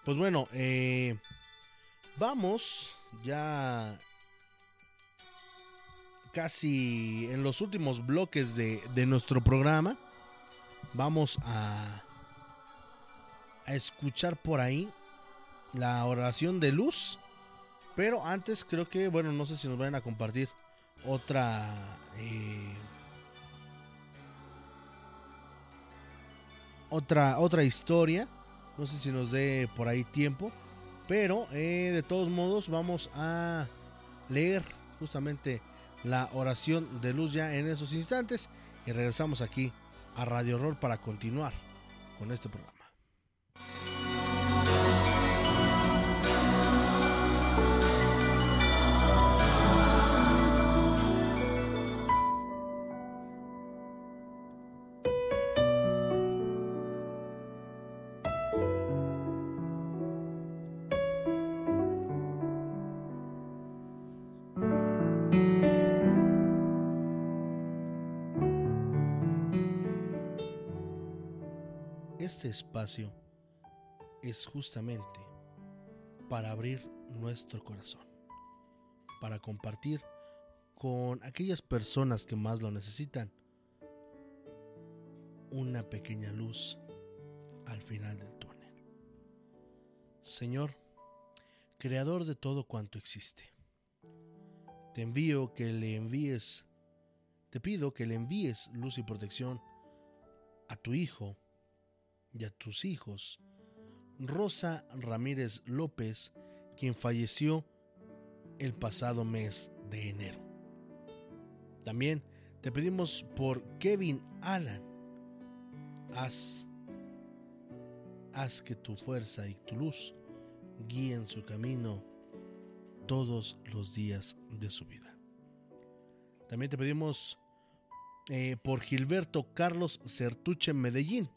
pues bueno, eh, vamos ya casi en los últimos bloques de, de nuestro programa. Vamos a, a escuchar por ahí la oración de luz. Pero antes creo que, bueno, no sé si nos vayan a compartir otra... Eh, otra, otra historia. No sé si nos dé por ahí tiempo. Pero eh, de todos modos vamos a leer justamente la oración de luz ya en esos instantes y regresamos aquí a Radio Horror para continuar con este programa. Espacio es justamente para abrir nuestro corazón, para compartir con aquellas personas que más lo necesitan una pequeña luz al final del túnel. Señor, Creador de todo cuanto existe, te envío que le envíes, te pido que le envíes luz y protección a tu hijo y a tus hijos, Rosa Ramírez López, quien falleció el pasado mes de enero. También te pedimos por Kevin Alan. Haz, haz que tu fuerza y tu luz guíen su camino todos los días de su vida. También te pedimos eh, por Gilberto Carlos Certuche Medellín,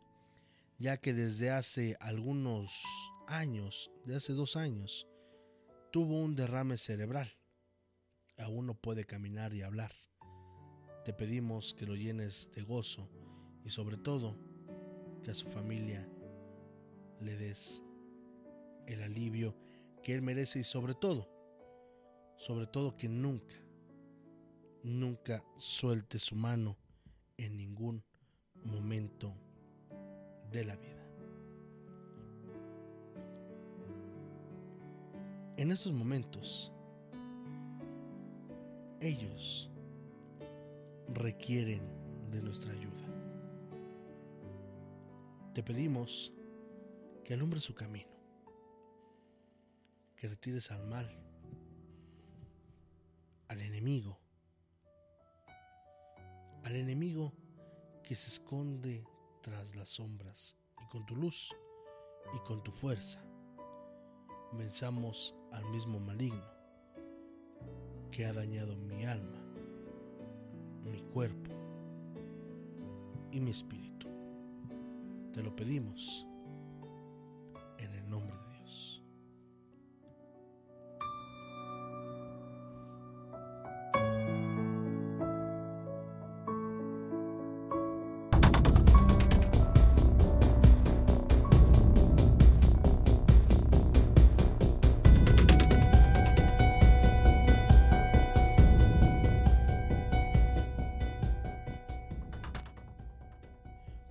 ya que desde hace algunos años, de hace dos años, tuvo un derrame cerebral. Aún no puede caminar y hablar. Te pedimos que lo llenes de gozo y sobre todo que a su familia le des el alivio que él merece y sobre todo, sobre todo que nunca, nunca suelte su mano en ningún momento de la vida. En estos momentos, ellos requieren de nuestra ayuda. Te pedimos que alumbre su camino, que retires al mal, al enemigo, al enemigo que se esconde tras las sombras y con tu luz y con tu fuerza venzamos al mismo maligno que ha dañado mi alma, mi cuerpo y mi espíritu. Te lo pedimos en el nombre de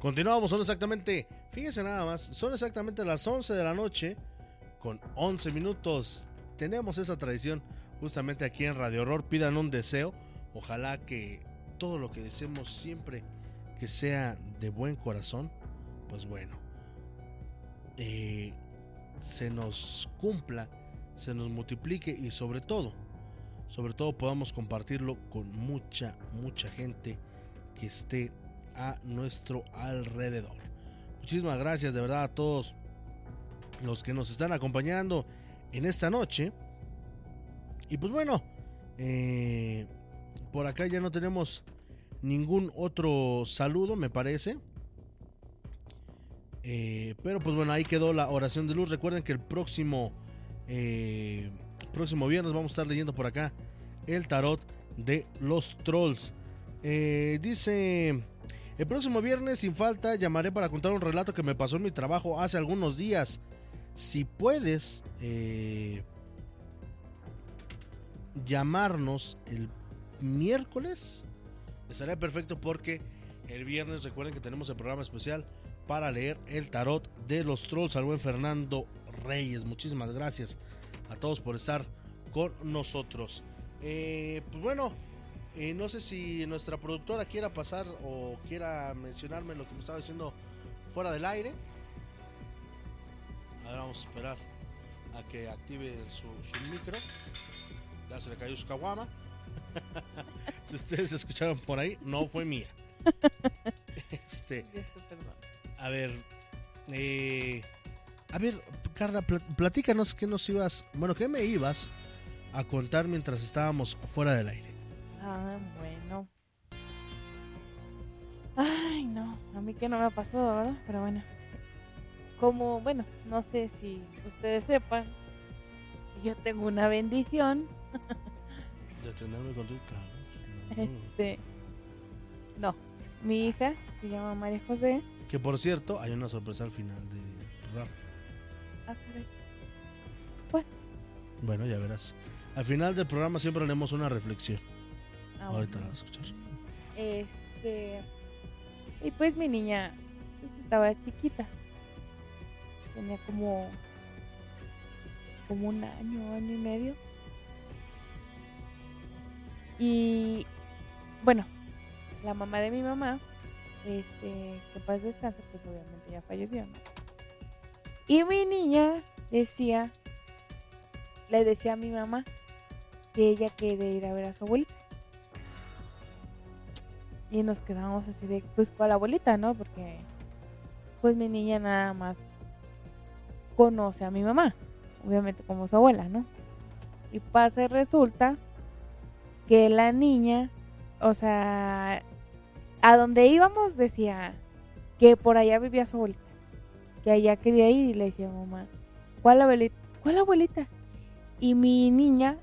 Continuamos, son exactamente, fíjense nada más, son exactamente las 11 de la noche con 11 minutos. Tenemos esa tradición justamente aquí en Radio Horror. Pidan un deseo. Ojalá que todo lo que deseemos siempre que sea de buen corazón, pues bueno, eh, se nos cumpla, se nos multiplique y sobre todo, sobre todo podamos compartirlo con mucha, mucha gente que esté a nuestro alrededor. Muchísimas gracias de verdad a todos los que nos están acompañando en esta noche. Y pues bueno, eh, por acá ya no tenemos ningún otro saludo, me parece. Eh, pero pues bueno, ahí quedó la oración de luz. Recuerden que el próximo, eh, próximo viernes vamos a estar leyendo por acá el tarot de los trolls. dice el próximo viernes, sin falta, llamaré para contar un relato que me pasó en mi trabajo hace algunos días. Si puedes eh, llamarnos el miércoles, estaría perfecto porque el viernes recuerden que tenemos el programa especial para leer el tarot de los trolls al buen Fernando Reyes. Muchísimas gracias a todos por estar con nosotros. Eh, pues bueno, eh, no sé si nuestra productora quiera pasar o quiera mencionarme lo que me estaba diciendo fuera del aire. Ahora vamos a esperar a que active su, micro. Ya se le cayó su caguama. si ustedes escucharon por ahí, no fue mía. este, a ver, eh, a ver, Carla, platícanos qué nos ibas, bueno, qué me ibas a contar mientras estábamos fuera del aire. Ah, bueno. Ay, no, a mí que no me ha pasado, ¿verdad? Pero bueno. Como, bueno, no sé si ustedes sepan, yo tengo una bendición. De tenerme con tu Este. No, mi hija se llama María José. Que por cierto, hay una sorpresa al final del programa. Ah, bueno. Bueno, ya verás. Al final del programa siempre haremos una reflexión. Ah, Ahorita la vas a escuchar. Este. Y pues mi niña pues, estaba chiquita. Tenía como como un año, año y medio. Y bueno, la mamá de mi mamá, este, que paz descanse, pues obviamente ya falleció, ¿no? Y mi niña decía, le decía a mi mamá que ella quería ir a ver a su abuelita. Y nos quedamos así de, pues con la abuelita, ¿no? Porque pues mi niña nada más conoce a mi mamá, obviamente como su abuela, ¿no? Y pasa y resulta que la niña, o sea, a donde íbamos decía que por allá vivía su abuelita, que allá quería ir y le decía mamá, ¿cuál abuelita? ¿Cuál abuelita? Y mi niña,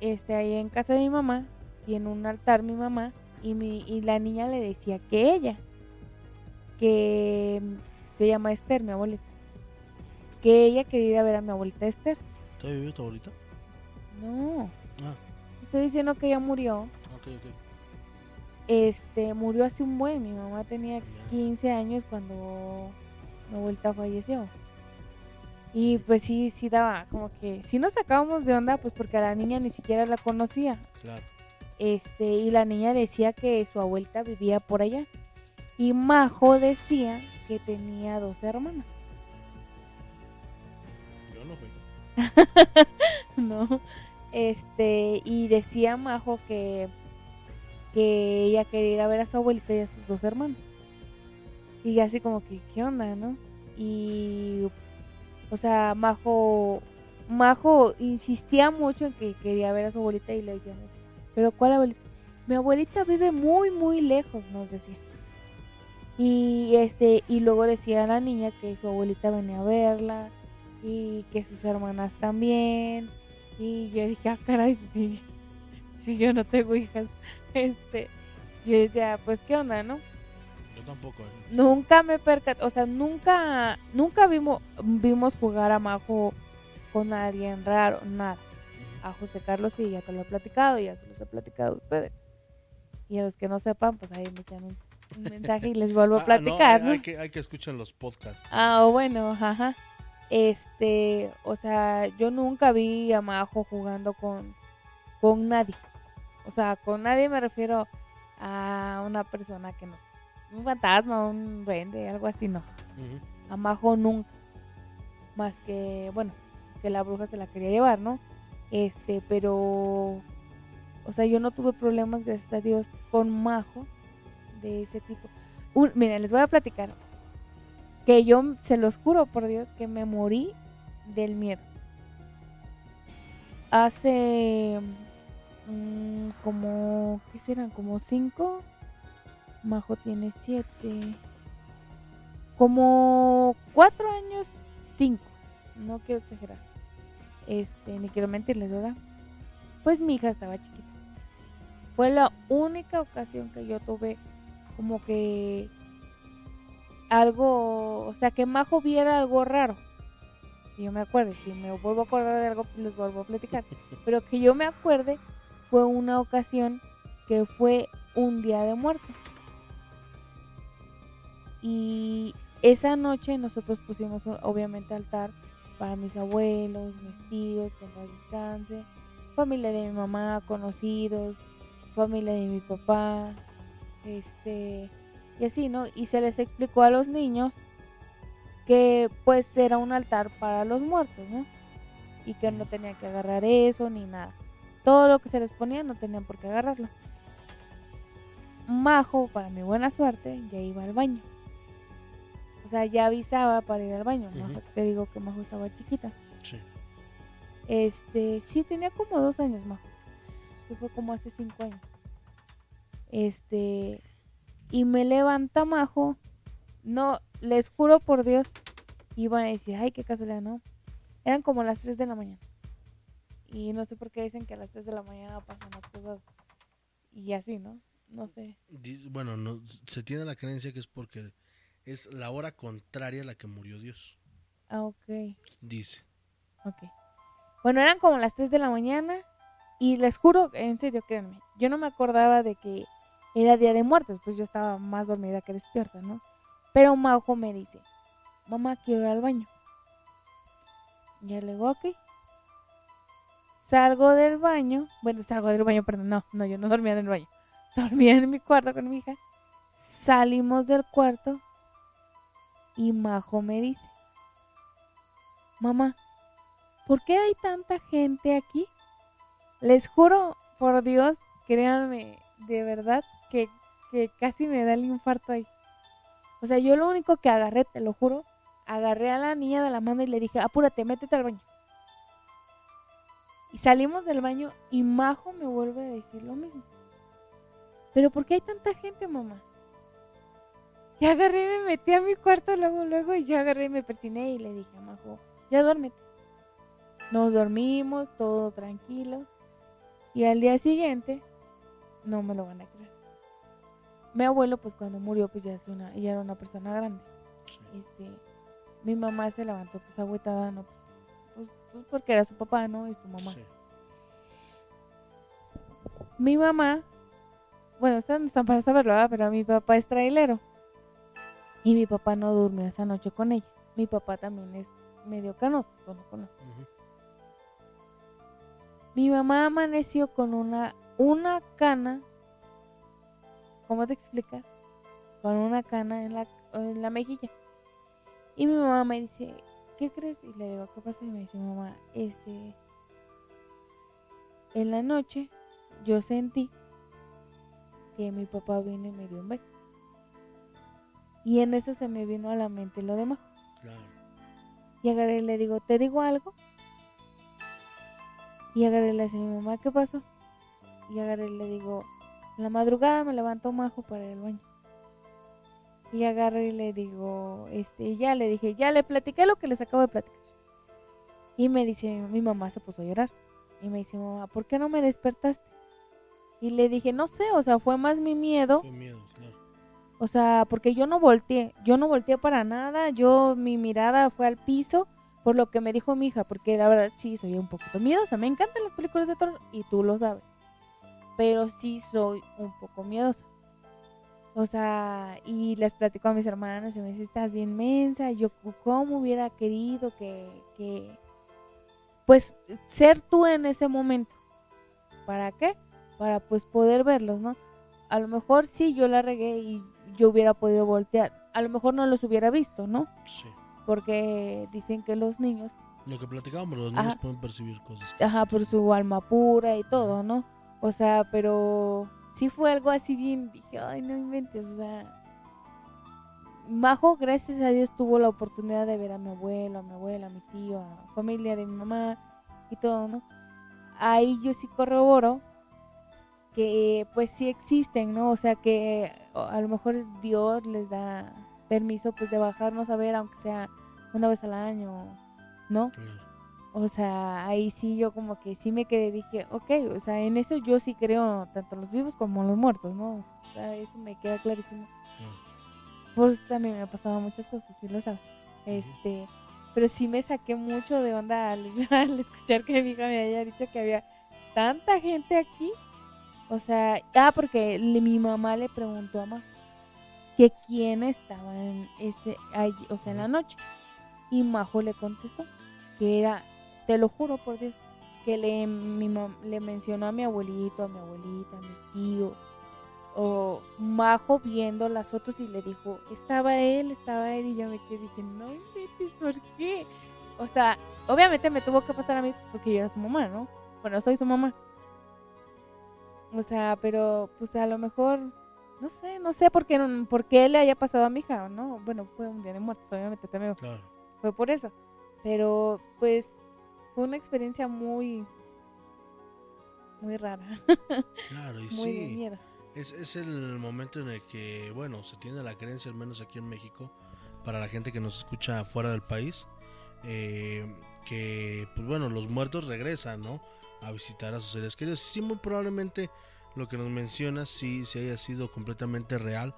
este, ahí en casa de mi mamá, tiene un altar mi mamá, y, mi, y la niña le decía que ella, que se llama Esther, mi abuelita, que ella quería ir a ver a mi abuelita Esther. ¿Todavía vive tu abuelita? No, Ah, estoy diciendo que ella murió. ok, ok. Este, murió hace un buen. Mi mamá tenía 15 años cuando mi abuelita falleció. Y pues sí, sí daba como que, sí nos sacábamos de onda, pues porque a la niña ni siquiera la conocía. Claro. Este, y la niña decía que su abuelita vivía por allá. Y Majo decía que tenía dos hermanas. Yo no fui. no. Este, y decía Majo que, que ella quería ir a ver a su abuelita y a sus dos hermanos. Y así como que, ¿qué onda, no? Y, o sea, Majo, Majo insistía mucho en que quería ver a su abuelita y le decía, pero ¿cuál abuelita? Mi abuelita vive muy, muy lejos, nos decía. Y este, y luego decía a la niña que su abuelita venía a verla y que sus hermanas también. Y yo dije, ah, caray, pues sí, si yo no tengo hijas. Este, yo decía, pues qué onda, ¿no? Yo tampoco. ¿eh? Nunca me percaté, o sea, nunca, nunca vimos, vimos jugar a Majo con alguien raro, nada. A José Carlos sí, ya te lo he platicado, ya se los he platicado a ustedes. Y a los que no sepan, pues ahí me echan un, un mensaje y les vuelvo a Ah, platicar, hay, ¿no? hay que, hay que escuchar los podcasts. Ah, bueno, ajá. Este, o sea, yo nunca vi a Majo jugando con, con nadie. O sea, con nadie me refiero a una persona que no. Un fantasma, un duende, algo así, no. A Majo nunca. Más que, bueno, que la bruja se la quería llevar, ¿no? Este, pero. O sea, yo no tuve problemas, gracias a Dios, con Majo de ese tipo. Un, miren, les voy a platicar que yo se los juro por Dios que me morí del miedo. Hace mm, como, ¿qué serán? Como cinco. Majo tiene siete. Como cuatro años, cinco. No quiero exagerar. Este, ni quiero mentirles, ¿verdad? Pues mi hija estaba chiquita. Fue la única ocasión que yo tuve como que algo, o sea, que Majo viera algo raro. Que yo me acuerde, si me vuelvo a acordar de algo, les vuelvo a platicar. Pero que yo me acuerde fue una ocasión que fue un día de muertos. Y esa noche nosotros pusimos obviamente altar para mis abuelos, mis tíos, que en paz descanse, familia de mi mamá, conocidos, familia de mi papá, este, y así, ¿no? Y se les explicó a los niños que pues era un altar para los muertos, ¿no? Y que no tenían que agarrar eso ni nada. Todo lo que se les ponía no tenían por qué agarrarlo. Majo, para mi buena suerte, ya iba al baño. O sea, ya avisaba para ir al baño. Ujú. te digo que Majo estaba chiquita. Sí. Este, sí, tenía como dos años, Majo. Sí, fue como hace cinco años. Este, y me levanta Majo. No, les juro por Dios, iban a decir, ay, qué casualidad, no. Eran como las 3 de la mañana. Y no sé por qué dicen que a las 3 de la mañana pasan las cosas y así, ¿no? No sé. Bueno, no, se tiene la creencia que es porque es la hora contraria a la que murió Dios. Ah, ok. Dice. Ok. Bueno, eran como las 3 de la mañana y les juro, en serio, créanme, yo no me acordaba de que era Día de Muertos, pues yo estaba más dormida que despierta, ¿no? Pero Majo me dice, mamá, quiero ir al baño. Ya le digo, ok. Salgo del baño, bueno, salgo del baño, perdón, no, no, yo no dormía en el baño. Dormía en mi cuarto con mi hija. Salimos del cuarto y Majo me dice, mamá, ¿por qué hay tanta gente aquí? Les juro, por Dios, créanme, de verdad, que, que casi me da el infarto ahí. O sea, yo lo único que agarré, te lo juro, agarré a la niña de la mano y le dije, apúrate, métete al baño. Y salimos del baño y Majo me vuelve a decir lo mismo. Pero ¿por qué hay tanta gente, mamá? Y agarré y me metí a mi cuarto luego, luego, y yo agarré y me persiné y le dije a Majo, ya duérmete. Nos dormimos, todo tranquilo. Y al día siguiente, no me lo van a creer. Mi abuelo, pues cuando murió, pues ya, es una, ya era una persona grande. Este, mi mamá se levantó pues agüitada, ¿no? Pues, pues, porque era su papá, ¿no? Y su mamá. Mi mamá, bueno, ustedes no están para saberlo, ¿verdad? pero mi papá es trailero. Y mi papá no durmió esa noche con ella. Mi papá también es medio canoso, no conoce. Mi mamá amaneció con una, una cana. ¿Cómo te explicas? Con una cana en la, en la mejilla. Y mi mamá me dice, ¿qué crees? Y le digo, ¿qué pasa? Y me dice, mamá, este. En la noche yo sentí que mi papá vino y me dio un beso. Y en eso se me vino a la mente lo demás. Y agarré y le digo, ¿te digo algo? Y agarré y le dice a mi mamá, ¿qué pasó? Y agarré y le digo, en la madrugada me levantó Majo para al baño. Y agarré y le digo, este, ya le dije, ya le platiqué lo que les acabo de platicar. Y me dice, mi mamá se puso a llorar. Y me dice, mamá, ¿por qué no me despertaste? Y le dije, no sé, o sea, fue más mi miedo. miedo, claro. O sea, porque yo no volteé, yo no volteé para nada, yo mi mirada fue al piso por lo que me dijo mi hija, porque la verdad sí soy un poquito miedosa, me encantan las películas de terror y tú lo sabes, pero sí soy un poco miedosa. O sea, y les platico a mis hermanas y me dice, estás bien mensa, yo cómo hubiera querido que, que, pues, ser tú en ese momento. ¿Para qué? Para pues poder verlos, ¿no? A lo mejor sí yo la regué y yo hubiera podido voltear. A lo mejor no los hubiera visto, ¿no? Sí. Porque dicen que los niños, Lo que platicábamos, los Ajá. niños pueden percibir cosas. ajá, por su alma pura y todo, ¿no? O sea, pero sí fue algo así bien, dije, ay, no inventes, o sea. Majo, gracias a Dios, tuvo la oportunidad de ver a mi abuelo, a mi abuela, a mi tío, a la familia de mi mamá y todo, ¿no? Ahí yo sí corroboro que pues sí existen, ¿no? O sea que a lo mejor Dios les da permiso pues de bajarnos a ver aunque sea una vez al año, ¿no? O sea, ahí sí yo como que sí me quedé, dije, ok, o sea, en eso yo sí creo tanto los vivos como los muertos, ¿no? O sea, eso me queda clarísimo. Pues también me han pasado muchas cosas, sí lo sabes. Este, pero sí me saqué mucho de onda al, al escuchar que mi hija me haya dicho que había tanta gente aquí. O sea, ah, porque le- mi mamá le preguntó a mamá que quién estaba en ese, allí, o sea, en la noche. Y Majo le contestó que era, te lo juro por Dios, que le, mi mam- le mencionó a mi abuelito, a mi abuelita, a mi tío, o Majo viendo las fotos y le dijo, estaba él, estaba él, y yo me quedé, dije, no inventes, ¿por qué? O sea, obviamente me tuvo que pasar a mí porque yo era su mamá, ¿no? Bueno, soy su mamá. O sea, pero pues a lo mejor, no sé, no sé por qué, por qué le haya pasado a mi hija, ¿no? Bueno, fue un día de muertos, obviamente también fue por eso. Pero pues fue una experiencia muy, muy rara. Claro, y muy sí. de miedo. Es, es el momento en el que, bueno, se tiene la creencia, al menos aquí en México, para la gente que nos escucha fuera del país, eh, que, pues bueno, los muertos regresan, ¿no? A visitar a sus seres queridos. Sí, muy probablemente lo que nos mencionas sí, sí haya sido completamente real,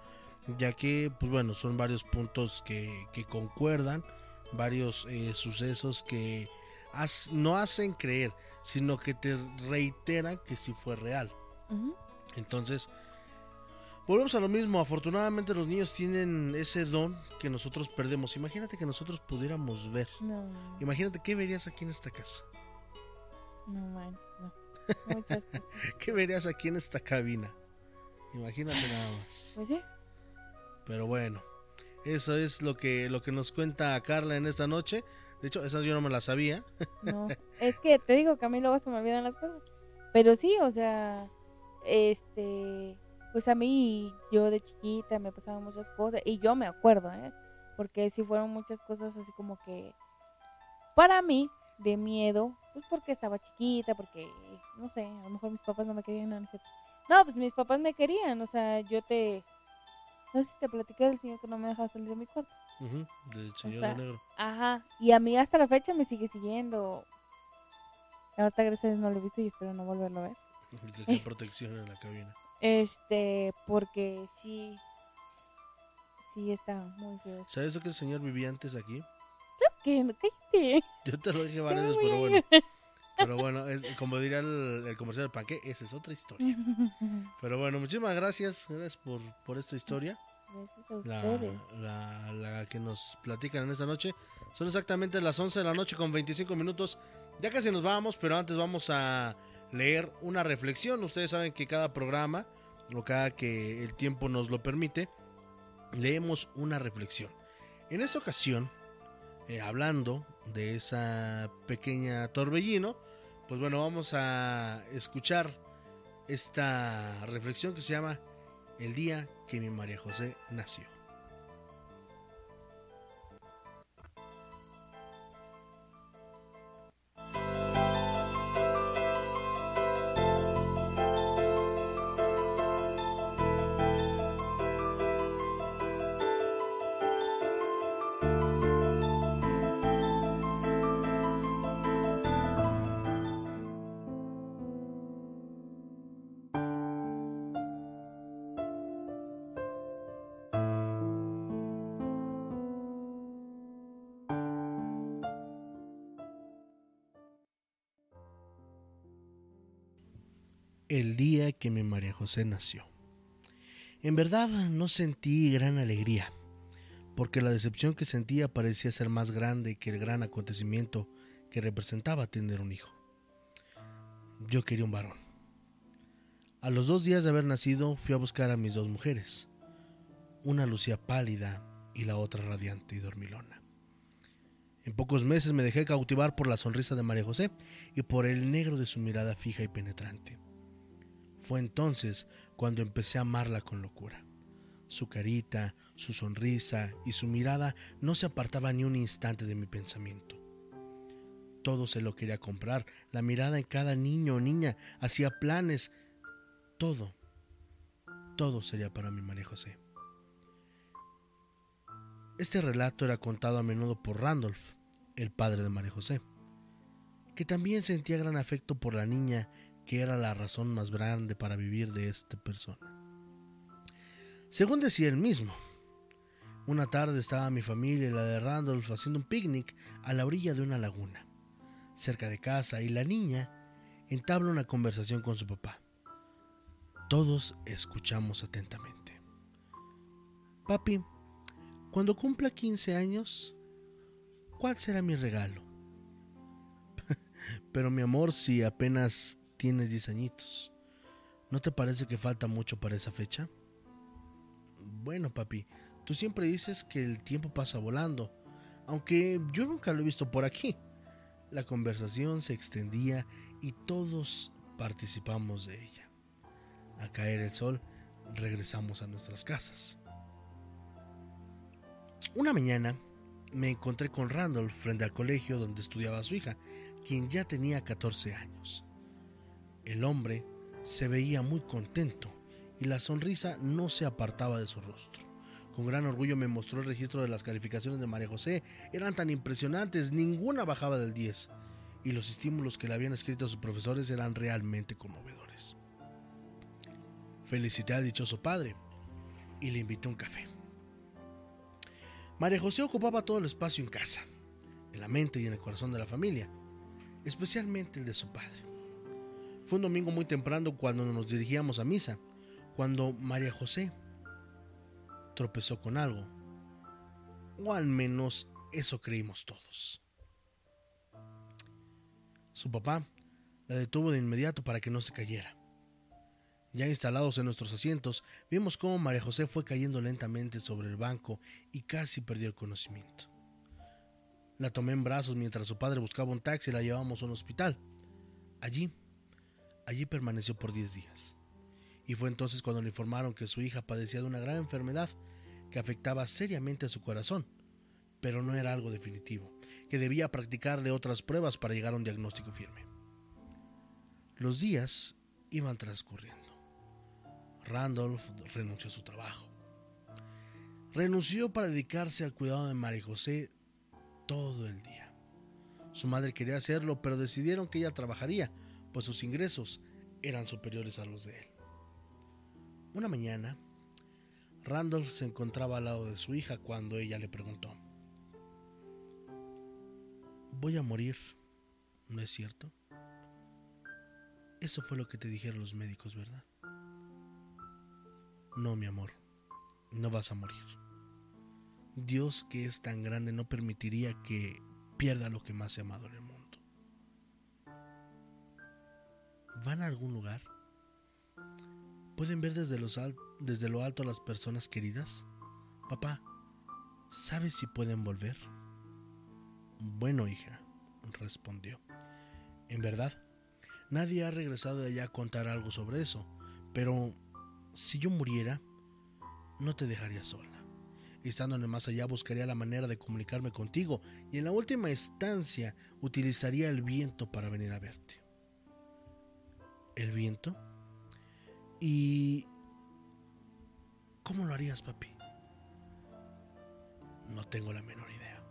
ya que, pues bueno, son varios puntos que, que concuerdan, varios eh, sucesos que has- no hacen creer, sino que te reiteran que sí fue real. Entonces, Volvemos a lo mismo, afortunadamente los niños tienen ese don que nosotros perdemos. Imagínate que nosotros pudiéramos ver. No. Imagínate qué verías aquí en esta casa. No, man, no. Muchas cosas. ¿Qué verías aquí en esta cabina? Imagínate nada más. Pues sí. Pero bueno, eso es lo que, lo que nos cuenta Carla en esta noche. De hecho, esa yo no me la sabía. No, es que te digo que a mí luego se me olvidan las cosas. Pero sí, o sea, este, pues a mí, yo de chiquita me pasaban muchas cosas y yo me acuerdo, ¿eh? Porque sí fueron muchas cosas así como que, para mí, de miedo, pues porque estaba chiquita, porque, no sé, a lo mejor mis papás no me querían, no, no pues mis papás me querían, o sea, yo te, no sé si te platiqué del señor que no me dejaba salir de mi cuarto. Ujú, del O señor sea, de negro. Ajá, y a mí hasta la fecha me sigue siguiendo. Ahorita gracias no lo he visto y espero no volverlo a ver. Qué protección en la cabina. Este, porque sí, sí está muy feo. ¿Sabes lo que el señor vivía antes aquí? ¿Qué? ¿No? Cállate. Yo te lo dije varias veces, pero bueno. Pero bueno, es- como diría el, el comercial del panque, esa es otra historia. Pero bueno, muchísimas gracias, gracias por, por esta historia. La, la- la que nos platican en esta noche. Son exactamente las 11 de la noche con 25 minutos. Ya casi nos vamos, pero antes vamos a leer una reflexión. Ustedes saben que cada programa, o cada que el tiempo nos lo permite, leemos una reflexión. En esta ocasión, eh, hablando de esa pequeña torbellino, pues bueno, vamos a escuchar esta reflexión que se llama El día que mi María José nació. El día que mi María José nació. En verdad no sentí gran alegría, porque la decepción que sentía parecía ser más grande que el gran acontecimiento que representaba tener un hijo. Yo quería un varón. A los dos días de haber nacido fui a buscar a mis dos mujeres. Una lucía pálida y la otra radiante y dormilona. En pocos meses me dejé cautivar por la sonrisa de María José y por el negro de su mirada fija y penetrante. Fue entonces cuando empecé a amarla con locura. Su carita, su sonrisa y su mirada no se apartaban ni un instante de mi pensamiento. Todo se lo quería comprar, la mirada en cada niño o niña, hacía planes, todo, todo sería para mi María José. Este relato era contado a menudo por Randolph, el padre de María José, que también sentía gran afecto por la niña que era la razón más grande para vivir de esta persona. Según decía él mismo, una tarde estaba mi familia y la de Randolph haciendo un picnic a la orilla de una laguna, cerca de casa, y la niña entabla una conversación con su papá. Todos escuchamos atentamente. Papi, cuando cumpla 15 años, ¿cuál será mi regalo? Pero mi amor, si apenas tienes 10 añitos, ¿no te parece que falta mucho para esa fecha? Bueno, papi, tú siempre dices que el tiempo pasa volando, aunque yo nunca lo he visto por aquí. La conversación se extendía y todos participamos de ella. Al caer el sol, regresamos a nuestras casas. Una mañana me encontré con Randolph frente al colegio donde estudiaba su hija, quien ya tenía 14 años. El hombre se veía muy contento y la sonrisa no se apartaba de su rostro. Con gran orgullo me mostró el registro de las calificaciones de María José. Eran tan impresionantes, ninguna bajaba del 10. Y los estímulos que le habían escrito sus profesores eran realmente conmovedores. Felicité al dichoso padre y le invité un café. María José ocupaba todo el espacio en casa, en la mente y en el corazón de la familia, especialmente el de su padre. Fue un domingo muy temprano cuando nos dirigíamos a misa. cuando María José tropezó con algo, o al menos eso creímos todos. Su papá la detuvo de inmediato para que no se cayera. Ya instalados en nuestros asientos, vimos cómo María José fue cayendo lentamente sobre el banco y casi perdió el conocimiento. La tomé en brazos mientras su padre buscaba un taxi y la llevamos a un hospital. Allí, allí permaneció por 10 días. Y fue entonces cuando le informaron que su hija padecía de una gran enfermedad que afectaba seriamente a su corazón, pero no era algo definitivo, que debía practicarle otras pruebas para llegar a un diagnóstico firme. Los días iban transcurriendo. Randolph renunció a su trabajo. Renunció para dedicarse al cuidado de María José todo el día. Su madre quería hacerlo, pero decidieron que ella trabajaría, pues sus ingresos eran superiores a los de él. Una mañana, Randolph se encontraba al lado de su hija cuando ella le preguntó, Voy a morir, ¿no es cierto? Eso fue lo que te dijeron los médicos, ¿verdad? No, mi amor, no vas a morir. Dios que es tan grande no permitiría que pierda lo que más he amado en el mundo. ¿Van a algún lugar? ¿Pueden ver desde, lo alto a las personas queridas? Papá, ¿sabes si pueden volver? Bueno, hija, respondió. En verdad, nadie ha regresado de allá a contar algo sobre eso, pero si yo muriera, no te dejaría sola. Estando en el más allá buscaría la manera de comunicarme contigo y en la última instancia utilizaría el viento para venir a verte. ¿El viento? ¿Y cómo lo harías, papi? No tengo la menor idea.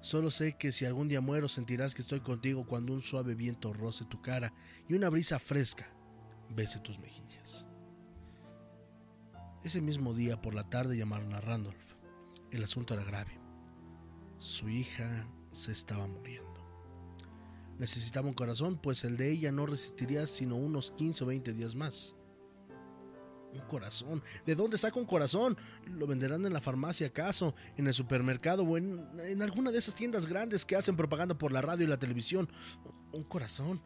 Solo sé que si algún día muero sentirás que estoy contigo cuando un suave viento roce tu cara y una brisa fresca bese tus mejillas. Ese mismo día por la tarde llamaron a Randolph. El asunto era grave. Su hija se estaba muriendo. Necesitaba un corazón, pues el de ella no resistiría sino unos 15 o 20 días más. Un corazón. ¿De dónde saca un corazón? ¿Lo venderán en la farmacia acaso? ¿En el supermercado o en, en, alguna de esas tiendas grandes que hacen propaganda por la radio y la televisión? Un corazón.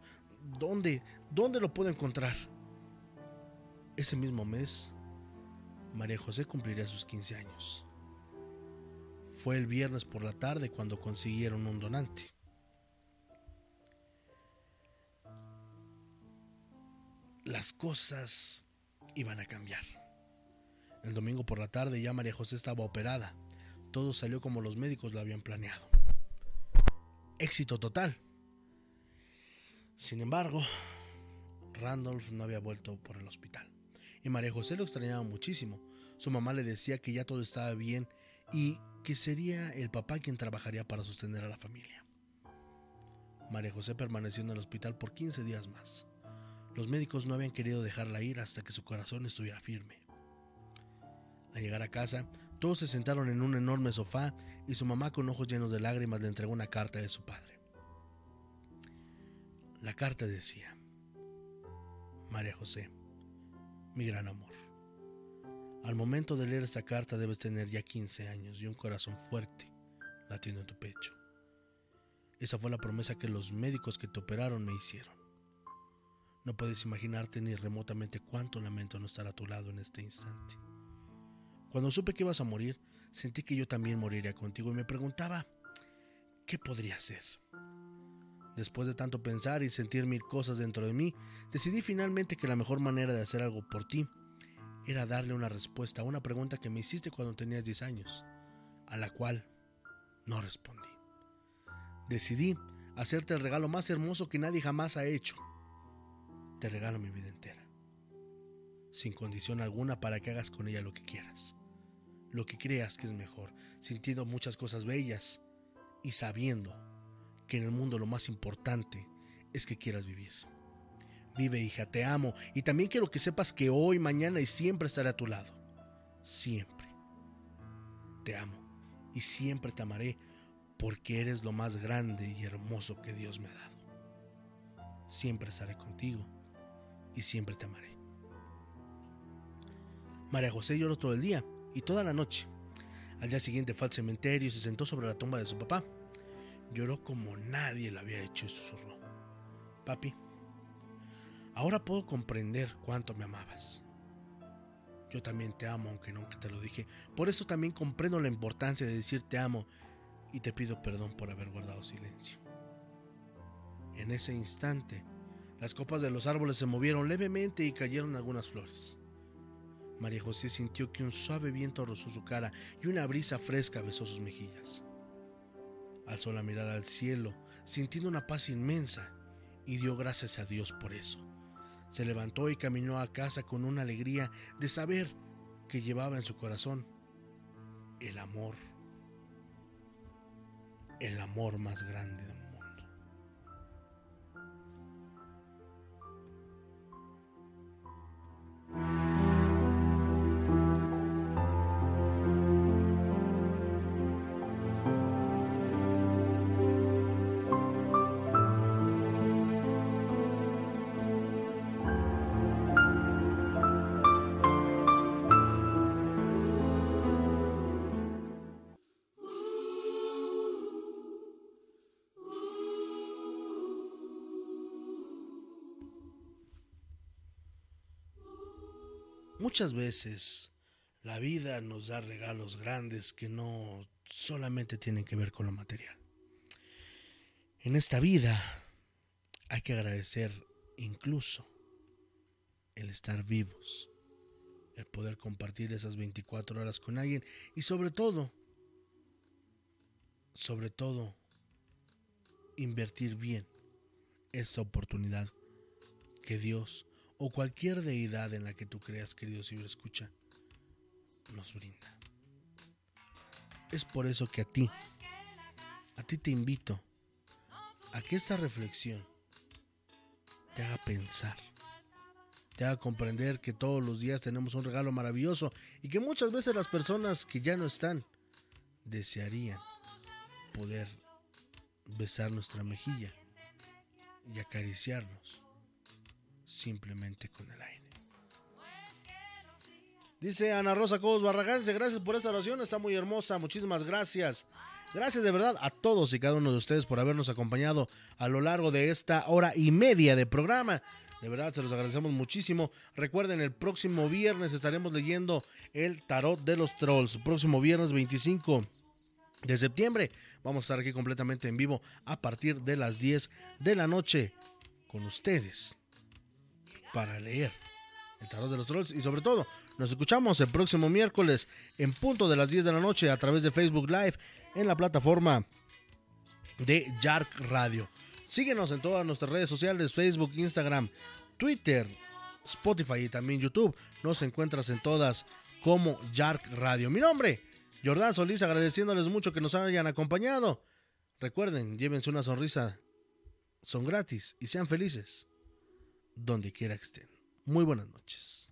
¿Dónde? ¿Dónde lo puedo encontrar? Ese mismo mes, María José cumpliría sus 15 años. Fue el viernes por la tarde cuando consiguieron un donante. Las cosas iban a cambiar. El domingo por la tarde ya María José estaba operada. Todo salió como los médicos lo habían planeado. Éxito total. Sin embargo, Randolph no había vuelto por el hospital. Y María José lo extrañaba muchísimo. Su mamá le decía que ya todo estaba bien y que sería el papá quien trabajaría para sostener a la familia. María José permaneció en el hospital por 15 días más. Los médicos no habían querido dejarla ir hasta que su corazón estuviera firme. Al llegar a casa, todos se sentaron en un enorme sofá y su mamá con ojos llenos de lágrimas le entregó una carta de su padre. La carta decía, María José, mi gran amor. Al momento de leer esta carta debes tener ya 15 años y un corazón fuerte latiendo en tu pecho. Esa fue la promesa que los médicos que te operaron me hicieron. No puedes imaginarte ni remotamente cuánto lamento no estar a tu lado en este instante. Cuando supe que ibas a morir, sentí que yo también moriría contigo y me preguntaba, ¿qué podría hacer? Después de tanto pensar y sentir mil cosas dentro de mí, decidí finalmente que la mejor manera de hacer algo por ti era darle una respuesta a una pregunta que me hiciste cuando tenías 10 años, a la cual no respondí. Decidí hacerte el regalo más hermoso que nadie jamás ha hecho. Te regalo mi vida entera, sin condición alguna para que hagas con ella lo que quieras, lo que creas que es mejor, sintiendo muchas cosas bellas y sabiendo que en el mundo lo más importante es que quieras vivir. Vive, hija, te amo y también quiero que sepas que hoy, mañana y siempre estaré a tu lado. Siempre. Te amo y siempre te amaré porque eres lo más grande y hermoso que Dios me ha dado. Siempre estaré contigo y siempre te amaré. María José lloró todo el día y toda la noche. Al día siguiente fue al cementerio y se sentó sobre la tumba de su papá. Lloró como nadie lo había hecho y susurró. Papi, ahora puedo comprender cuánto me amabas. Yo también te amo, aunque nunca te lo dije. Por eso también comprendo la importancia de decir te amo y te pido perdón por haber guardado silencio. En ese instante, las copas de los árboles se movieron levemente y cayeron algunas flores. María José sintió que un suave viento rozó su cara y una brisa fresca besó sus mejillas. Alzó la mirada al cielo, sintiendo una paz inmensa, y dio gracias a Dios por eso. Se levantó y caminó a casa con una alegría de saber que llevaba en su corazón el amor, el amor más grande del Muchas veces la vida nos da regalos grandes que no solamente tienen que ver con lo material. En esta vida hay que agradecer incluso el estar vivos, el poder compartir esas 24 horas con alguien y sobre todo, sobre todo, invertir bien esta oportunidad que Dios o cualquier deidad en la que tú creas, querido Señor, escucha, nos brinda. Es por eso que a ti, a ti te invito a que esta reflexión te haga pensar, te haga comprender que todos los días tenemos un regalo maravilloso y que muchas veces las personas que ya no están desearían poder besar nuestra mejilla y acariciarnos simplemente con el aire. Dice Ana Rosa Cobos Barragán, gracias por esta oración, está muy hermosa, muchísimas gracias. Gracias de verdad a todos y cada uno de ustedes por habernos acompañado a lo largo de esta hora y media de programa. De verdad, se los agradecemos muchísimo. Recuerden, el próximo viernes estaremos leyendo el tarot de los trolls. Próximo viernes 25 de septiembre. Vamos a estar aquí completamente en vivo a partir de las 10 de la noche con ustedes para leer el tarot de los trolls y sobre todo nos escuchamos el próximo miércoles en punto de las 10 de la noche a través de Facebook Live en la plataforma de Jark Radio. Síguenos en todas nuestras redes sociales, Facebook, Instagram, Twitter, Spotify y también YouTube. Nos encuentras en todas como Jark Radio. Mi nombre, Jordán Solís, agradeciéndoles mucho que nos hayan acompañado. Recuerden, llévense una sonrisa. Son gratis y sean felices donde quiera que estén. Muy buenas noches.